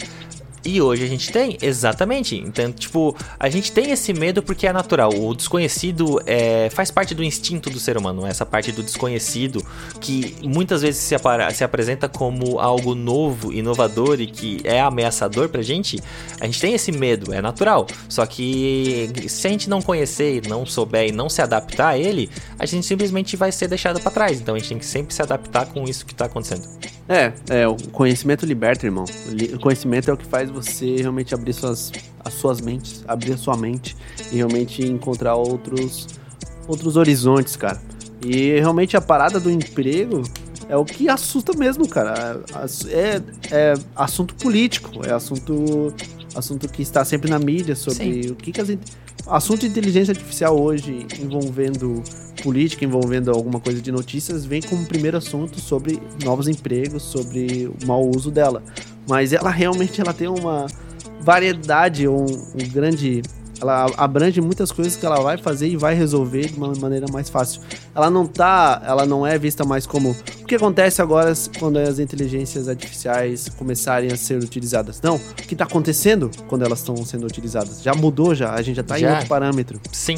E hoje a gente tem, exatamente. Então, tipo, a gente tem esse medo porque é natural. O desconhecido é, faz parte do instinto do ser humano. Essa parte do desconhecido que muitas vezes se, se apresenta como algo novo, inovador e que é ameaçador pra gente. A gente tem esse medo, é natural. Só que se a gente não conhecer, não souber e não se adaptar a ele, a gente simplesmente vai ser deixado pra trás. Então a gente tem que sempre se adaptar com isso que tá acontecendo. É, é, o conhecimento liberta, irmão. O conhecimento é o que faz você realmente abrir suas, as suas mentes, abrir a sua mente e realmente encontrar outros, outros horizontes, cara. E realmente a parada do emprego é o que assusta mesmo, cara. É, é assunto político, é assunto, assunto que está sempre na mídia sobre o que, que as. Assunto de inteligência artificial hoje envolvendo política, envolvendo alguma coisa de notícias, vem como primeiro assunto sobre novos empregos, sobre o mau uso dela. Mas ela realmente ela tem uma variedade, um, um grande. Ela abrange muitas coisas que ela vai fazer e vai resolver de uma maneira mais fácil. Ela não tá, ela não é vista mais como o que acontece agora quando as inteligências artificiais começarem a ser utilizadas. Não, o que está acontecendo quando elas estão sendo utilizadas? Já mudou já, a gente já está em Já. outro parâmetro Sim.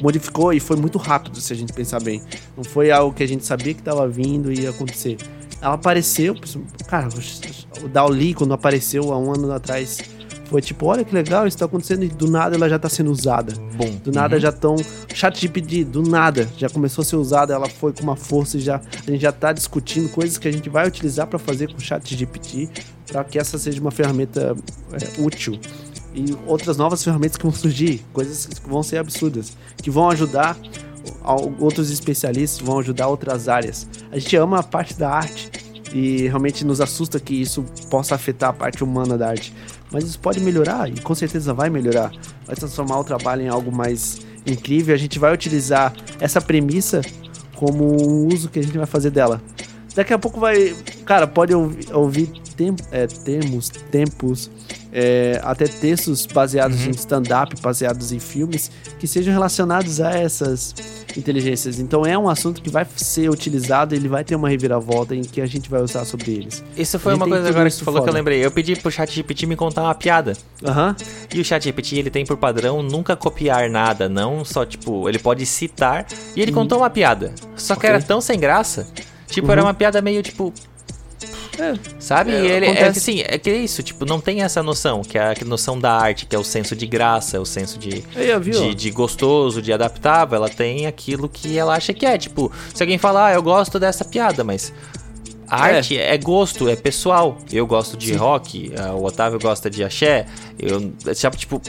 modificou e foi muito rápido, se a gente pensar bem. Não foi algo que a gente sabia que estava vindo e ia acontecer. Ela apareceu, cara, o Daoli, quando apareceu há um ano atrás, foi tipo, olha que legal, isso tá acontecendo e do nada ela já tá sendo usada. Bom. Do nada já estão. Chat GPT, do nada, já começou a ser usada, ela foi com uma força e já. A gente já tá discutindo coisas que a gente vai utilizar para fazer com o Chat GPT, para que essa seja uma ferramenta é, útil. E outras novas ferramentas que vão surgir, coisas que vão ser absurdas, que vão ajudar outros especialistas, vão ajudar outras áreas. A gente ama a parte da arte e realmente nos assusta que isso possa afetar a parte humana da arte. Mas isso pode melhorar e com certeza vai melhorar. Vai transformar o trabalho em algo mais incrível. A gente vai utilizar essa premissa como um uso que a gente vai fazer dela. Daqui a pouco vai. Cara, pode ouvi- ouvir tem, é, termos, tempos, é, até textos baseados em stand-up, baseados em filmes, que sejam relacionados a essas inteligências. Então é um assunto que vai ser utilizado, ele vai ter uma reviravolta em que a gente vai usar sobre eles. Isso foi uma coisa agora que tu falou que eu foda. lembrei. Eu pedi pro chat GPT me contar uma piada. Aham. E o chat GPT, ele tem por padrão nunca copiar nada, não só, tipo, ele pode citar. E ele contou uma piada. Só que Ok. era tão sem graça. Tipo, era uma piada meio, tipo... É. Sabe? É, ele, é acontece. que assim, é que é isso, tipo, não tem essa noção, que é a noção da arte, que é o senso de graça, é o senso de, Aí, de, de gostoso, de adaptável. Ela tem aquilo que ela acha que é. Tipo, se alguém falar, ah, eu gosto dessa piada, mas. A É. arte é gosto, é pessoal. Eu gosto de rock, ah, o Otávio gosta de axé. Eu, tipo,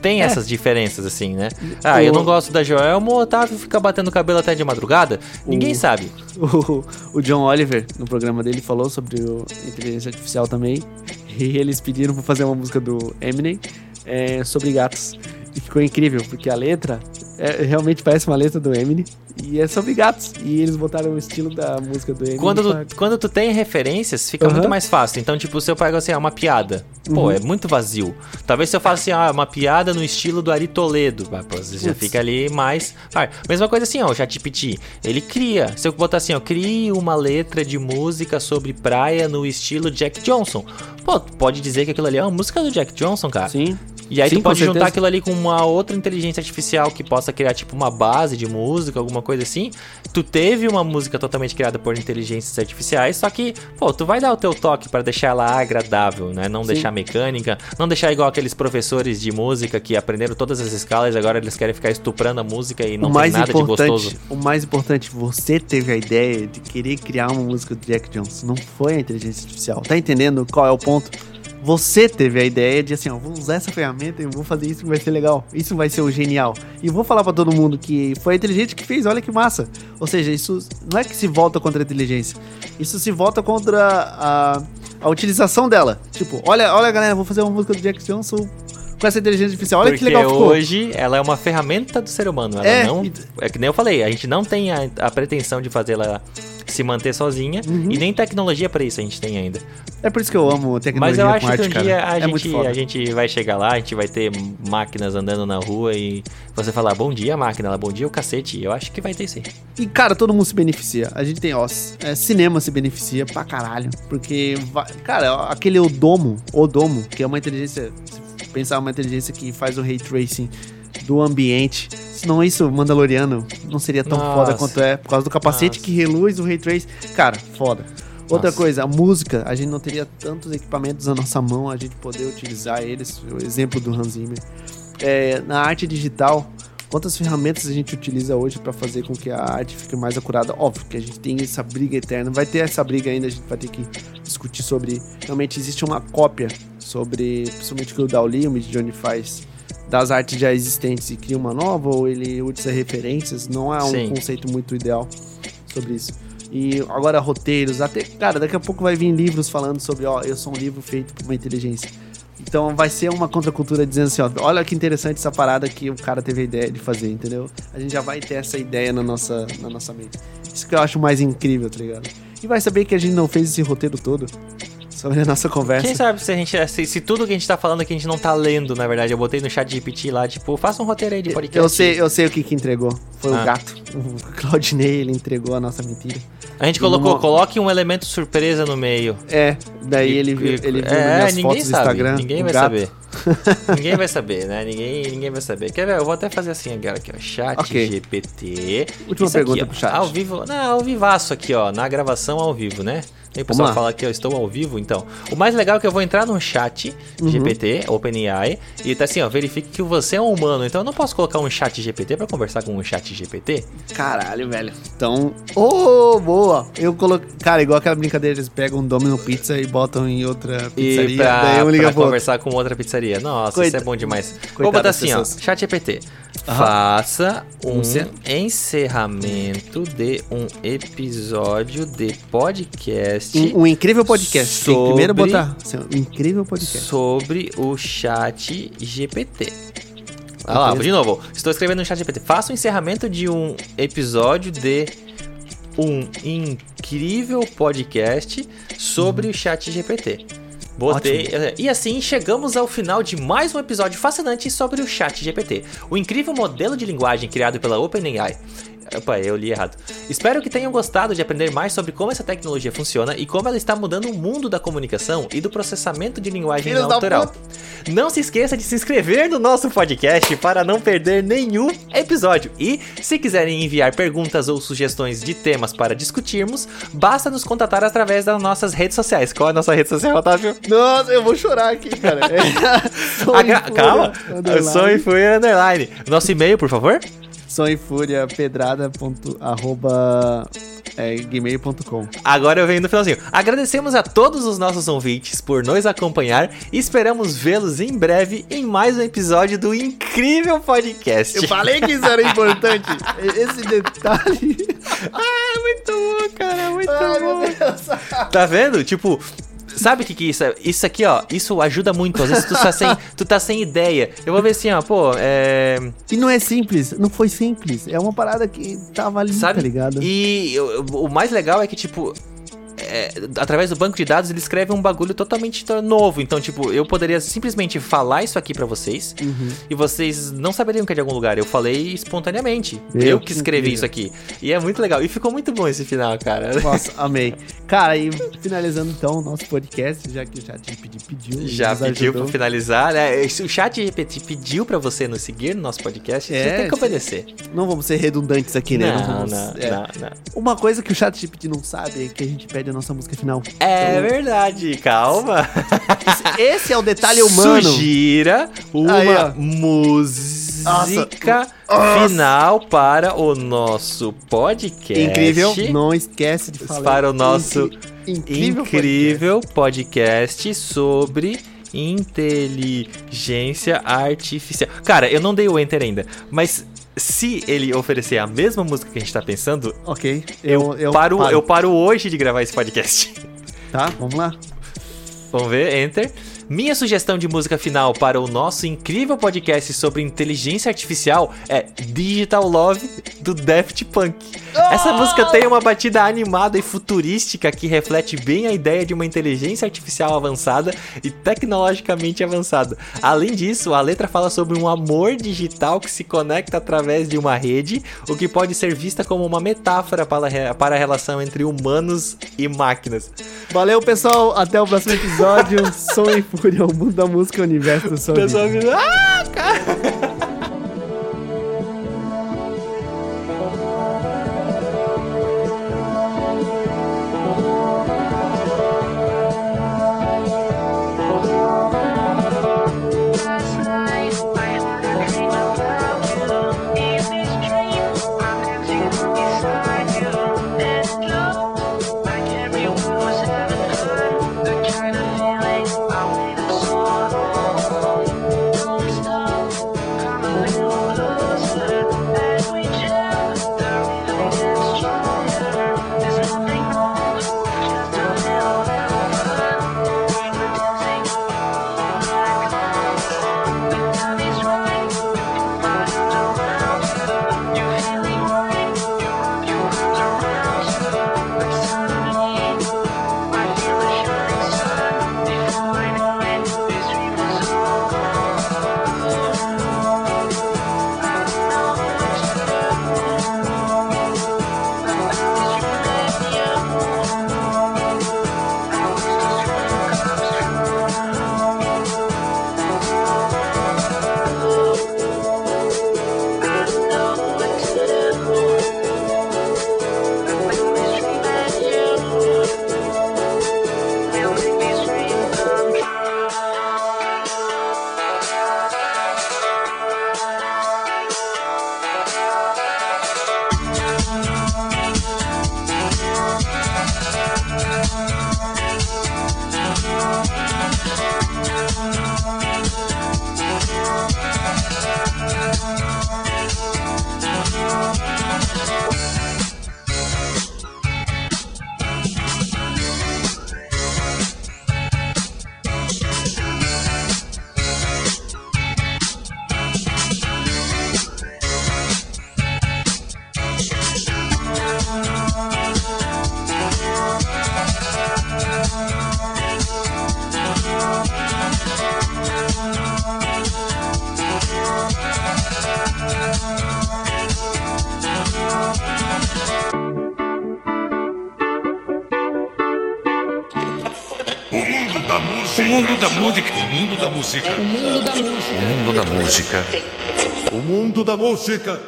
tem essas diferenças, assim, né? Ah, eu O- não gosto da Joelma, o Otávio fica batendo cabelo até de madrugada. Ninguém sabe. O, o John Oliver, no programa dele, falou sobre o inteligência artificial também. E eles pediram pra fazer uma música do Eminem é, sobre gatos. E ficou incrível, porque a letra é- realmente parece uma letra do Eminem. E é sobre gatos. E eles botaram o estilo da música do Eminem. Quando pra- tu, quando tu tem referências, fica Aham. muito mais fácil. Então, tipo, se eu pego assim, ah, uma piada, pô, Uhum. é muito vazio. Talvez se eu faça assim, ah, uma piada no estilo do Ari Toledo, ah, pô, você já fica ali mais. Ah, mesma coisa assim, ó, o ChatGPT, ele cria. Se eu botar assim, ó, crie uma letra de música sobre praia no estilo Jack Johnson. Pô, pode dizer que aquilo ali é uma música do Jack Johnson, cara. Sim. E aí Sim, tu pode juntar aquilo ali com uma outra inteligência artificial que possa criar tipo uma base de música, alguma coisa assim. Tu teve uma música totalmente criada por inteligências artificiais, só que, pô, tu vai dar o teu toque para deixar ela agradável, né? Não deixar mecânica, não deixar igual aqueles professores de música que aprenderam todas as escalas e agora eles querem ficar estuprando a música e não tem nada de gostoso. o mais importante, você teve a ideia de querer criar uma música do Jack Johnson. Não foi a inteligência artificial. Tá entendendo qual é o ponto? Você teve a ideia de assim, ó, vou usar essa ferramenta e vou fazer isso que vai ser legal. Isso vai ser o genial. E vou falar pra todo mundo que foi a inteligência que fez, olha que massa. Ou seja, isso não é que se volta contra a inteligência. Isso se volta contra a, a utilização dela. Tipo, olha, olha galera, vou fazer uma música do Jack Johnson com essa inteligência artificial. Olha Porque que legal ficou. hoje ela é uma ferramenta do ser humano. Ela É, não. É que nem eu falei, a gente não tem a, a pretensão de fazer ela se manter sozinha Uhum. e nem tecnologia pra isso a gente tem ainda. É por isso que eu amo tecnologia Mas eu acho arte, que um cara. dia a, é gente, a gente vai chegar lá, a gente vai ter máquinas andando na rua e você falar bom dia máquina, ela bom dia o cacete. Eu acho que vai ter sim. E, cara, todo mundo se beneficia. A gente tem, ó, é, cinema se beneficia pra caralho. Porque, cara, aquele Odomo, Odomo, que é uma inteligência, se pensar uma inteligência que faz o ray tracing do ambiente. Se não isso, Mandaloriano não seria tão Nossa. foda quanto é, por causa do capacete Nossa. que reluz o ray trace. Cara, foda. Outra Nossa. coisa, a música, a gente não teria tantos equipamentos na nossa mão, a gente poder utilizar eles, o exemplo do Hans Zimmer. É, na arte digital, quantas ferramentas a gente utiliza hoje para fazer com que a arte fique mais acurada? Óbvio que a gente tem essa briga eterna, vai ter essa briga ainda, a gente vai ter que discutir sobre. Realmente existe uma cópia sobre, principalmente o que o Dali, o Midjourney faz das artes já existentes e cria uma nova, ou ele utiliza referências, não é um Sim. conceito muito ideal sobre isso. E agora roteiros, até, cara, daqui a pouco vai vir livros falando sobre, ó, eu sou um livro feito por uma inteligência. Então vai ser uma contracultura dizendo assim, ó, olha que interessante essa parada que o cara teve a ideia de fazer, entendeu? A gente já vai ter essa ideia na nossa, na nossa mente. Isso que eu acho mais incrível, tá ligado? E vai saber que a gente não fez esse roteiro todo sobre a nossa conversa. Quem sabe se a gente. Se, se tudo que a gente tá falando aqui a gente não tá lendo, na verdade. Eu botei no chat GPT lá, tipo, faça um roteiro aí de podcast. Eu sei, eu sei o que que entregou. Foi Ah. o gato. O Claudinei, ele entregou a nossa mentira. A gente colocou, Numa- coloque um elemento surpresa no meio. É, daí ele, viu- ele viu é, minhas ninguém fotos do sabe, Instagram. Ninguém vai gato. saber. ninguém vai saber, né? Ninguém, ninguém vai saber. Quer ver? Eu vou até fazer assim agora aqui, ó. Chat Ok. GPT. Última Isso pergunta aqui, ó, pro chat. Ao vivo. Não, ao vivaço aqui, ó. Na gravação ao vivo, né? Tem o pessoal lá. fala que eu estou ao vivo, então. O mais legal é que eu vou entrar no chat Uhum. GPT, OpenAI, e tá assim, ó, verifique que você é um humano. Então eu não posso colocar um chat GPT pra conversar com um chat GPT? Caralho, velho. Então. Ô, boa! Eu coloquei. Cara, igual aquela brincadeira, eles pegam um Domino Pizza e botam em outra pizzaria. E pra, daí um liga pra pro outro. conversar com outra pizzaria. Nossa, Coita- isso é bom demais. Vou Coitado botar das assim, ó. pessoas. Chat GPT. Aham. Faça um Um ce- encerramento de um episódio de podcast Um, um incrível podcast. Que primeiro Sobre- botar. assim, um incrível podcast. sobre o chat GPT. Ah lá, de novo. Estou escrevendo no chat GPT. Faça o encerramento de um episódio de um incrível podcast sobre o chat GPT. É, E assim chegamos ao final de mais um episódio fascinante sobre o Chat GPT, o incrível modelo de linguagem criado pela OpenAI. Opa, eu li errado. Espero que tenham gostado de aprender mais sobre como essa tecnologia funciona e como ela está mudando o mundo da comunicação e do processamento de linguagem Filhos natural. Não se esqueça de se inscrever no nosso podcast para não perder nenhum episódio. E se quiserem enviar perguntas ou sugestões de temas para discutirmos, basta nos contatar através das nossas redes sociais. Qual é a nossa rede social, Otávio? Nossa, eu vou chorar aqui, cara. É, Calma, underline. Sonho Fúria Underline. Nosso e-mail, por favor? Sonho Fúria pedrada ponto, arroba, é, gmail.com. Agora eu venho no finalzinho. Agradecemos a todos os nossos ouvintes por nos acompanhar e esperamos vê-los em breve em mais um episódio do incrível podcast. Eu falei que isso era importante. Esse detalhe. Ah, muito bom, cara, muito Ai, bom. meu Deus. Tá vendo? Tipo, sabe o que que isso é? Isso aqui, ó, isso ajuda muito. Às vezes tu tá sem, tu tá sem ideia. Eu vou ver assim, ó, pô, é... E não é simples, não foi simples. É uma parada que tava ali, Sabe? tá ligado? E eu- o mais legal é que, tipo... é, através do banco de dados, ele escreve um bagulho totalmente to- novo. Então, tipo, eu poderia simplesmente falar isso aqui pra vocês Uhum. e vocês não saberiam que é de algum lugar. Eu falei espontaneamente. Meu, eu que escrevi incrível. isso aqui. E é muito legal. E ficou muito bom esse final, cara. Nossa, amei. Cara, e finalizando então o nosso podcast, já que o chat pediu, pediu. Já pediu ajudou. pra finalizar, né? O chat GPT pediu pra você nos seguir no nosso podcast. É, você tem que obedecer. Não vamos ser redundantes aqui, né? Não, vamos- não, é. não, não. Uma coisa que o chat GPT não sabe é que a gente pede a nossa música final. É Então, verdade, calma. Esse é o detalhe humano. Sugira uma Aí, música final para o nosso podcast. Incrível. Não esquece de falar. Para o nosso incrível, incrível podcast sobre inteligência artificial. Cara, eu não dei o enter ainda, mas se ele oferecer a mesma música que a gente tá pensando. Ok. eu, Eu, eu paro, eu paro hoje de gravar esse podcast. Tá, vamos lá. Vamos ver, enter. Minha sugestão de música final para o nosso incrível podcast sobre inteligência artificial é Digital Love do Daft Punk. Essa música tem uma batida animada e futurística que reflete bem a ideia de uma inteligência artificial avançada e tecnologicamente avançada. Além disso, a letra fala sobre um amor digital que se conecta através de uma rede, o que pode ser vista como uma metáfora para para a relação entre humanos e máquinas. Valeu, pessoal. Até o próximo episódio. Som Fúria, o mundo da música o universo da sua Pessoal, vida. ah, cara. Da música.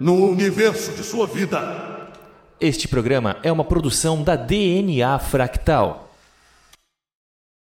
No universo de sua vida. Este programa é uma produção da DNA Fractal.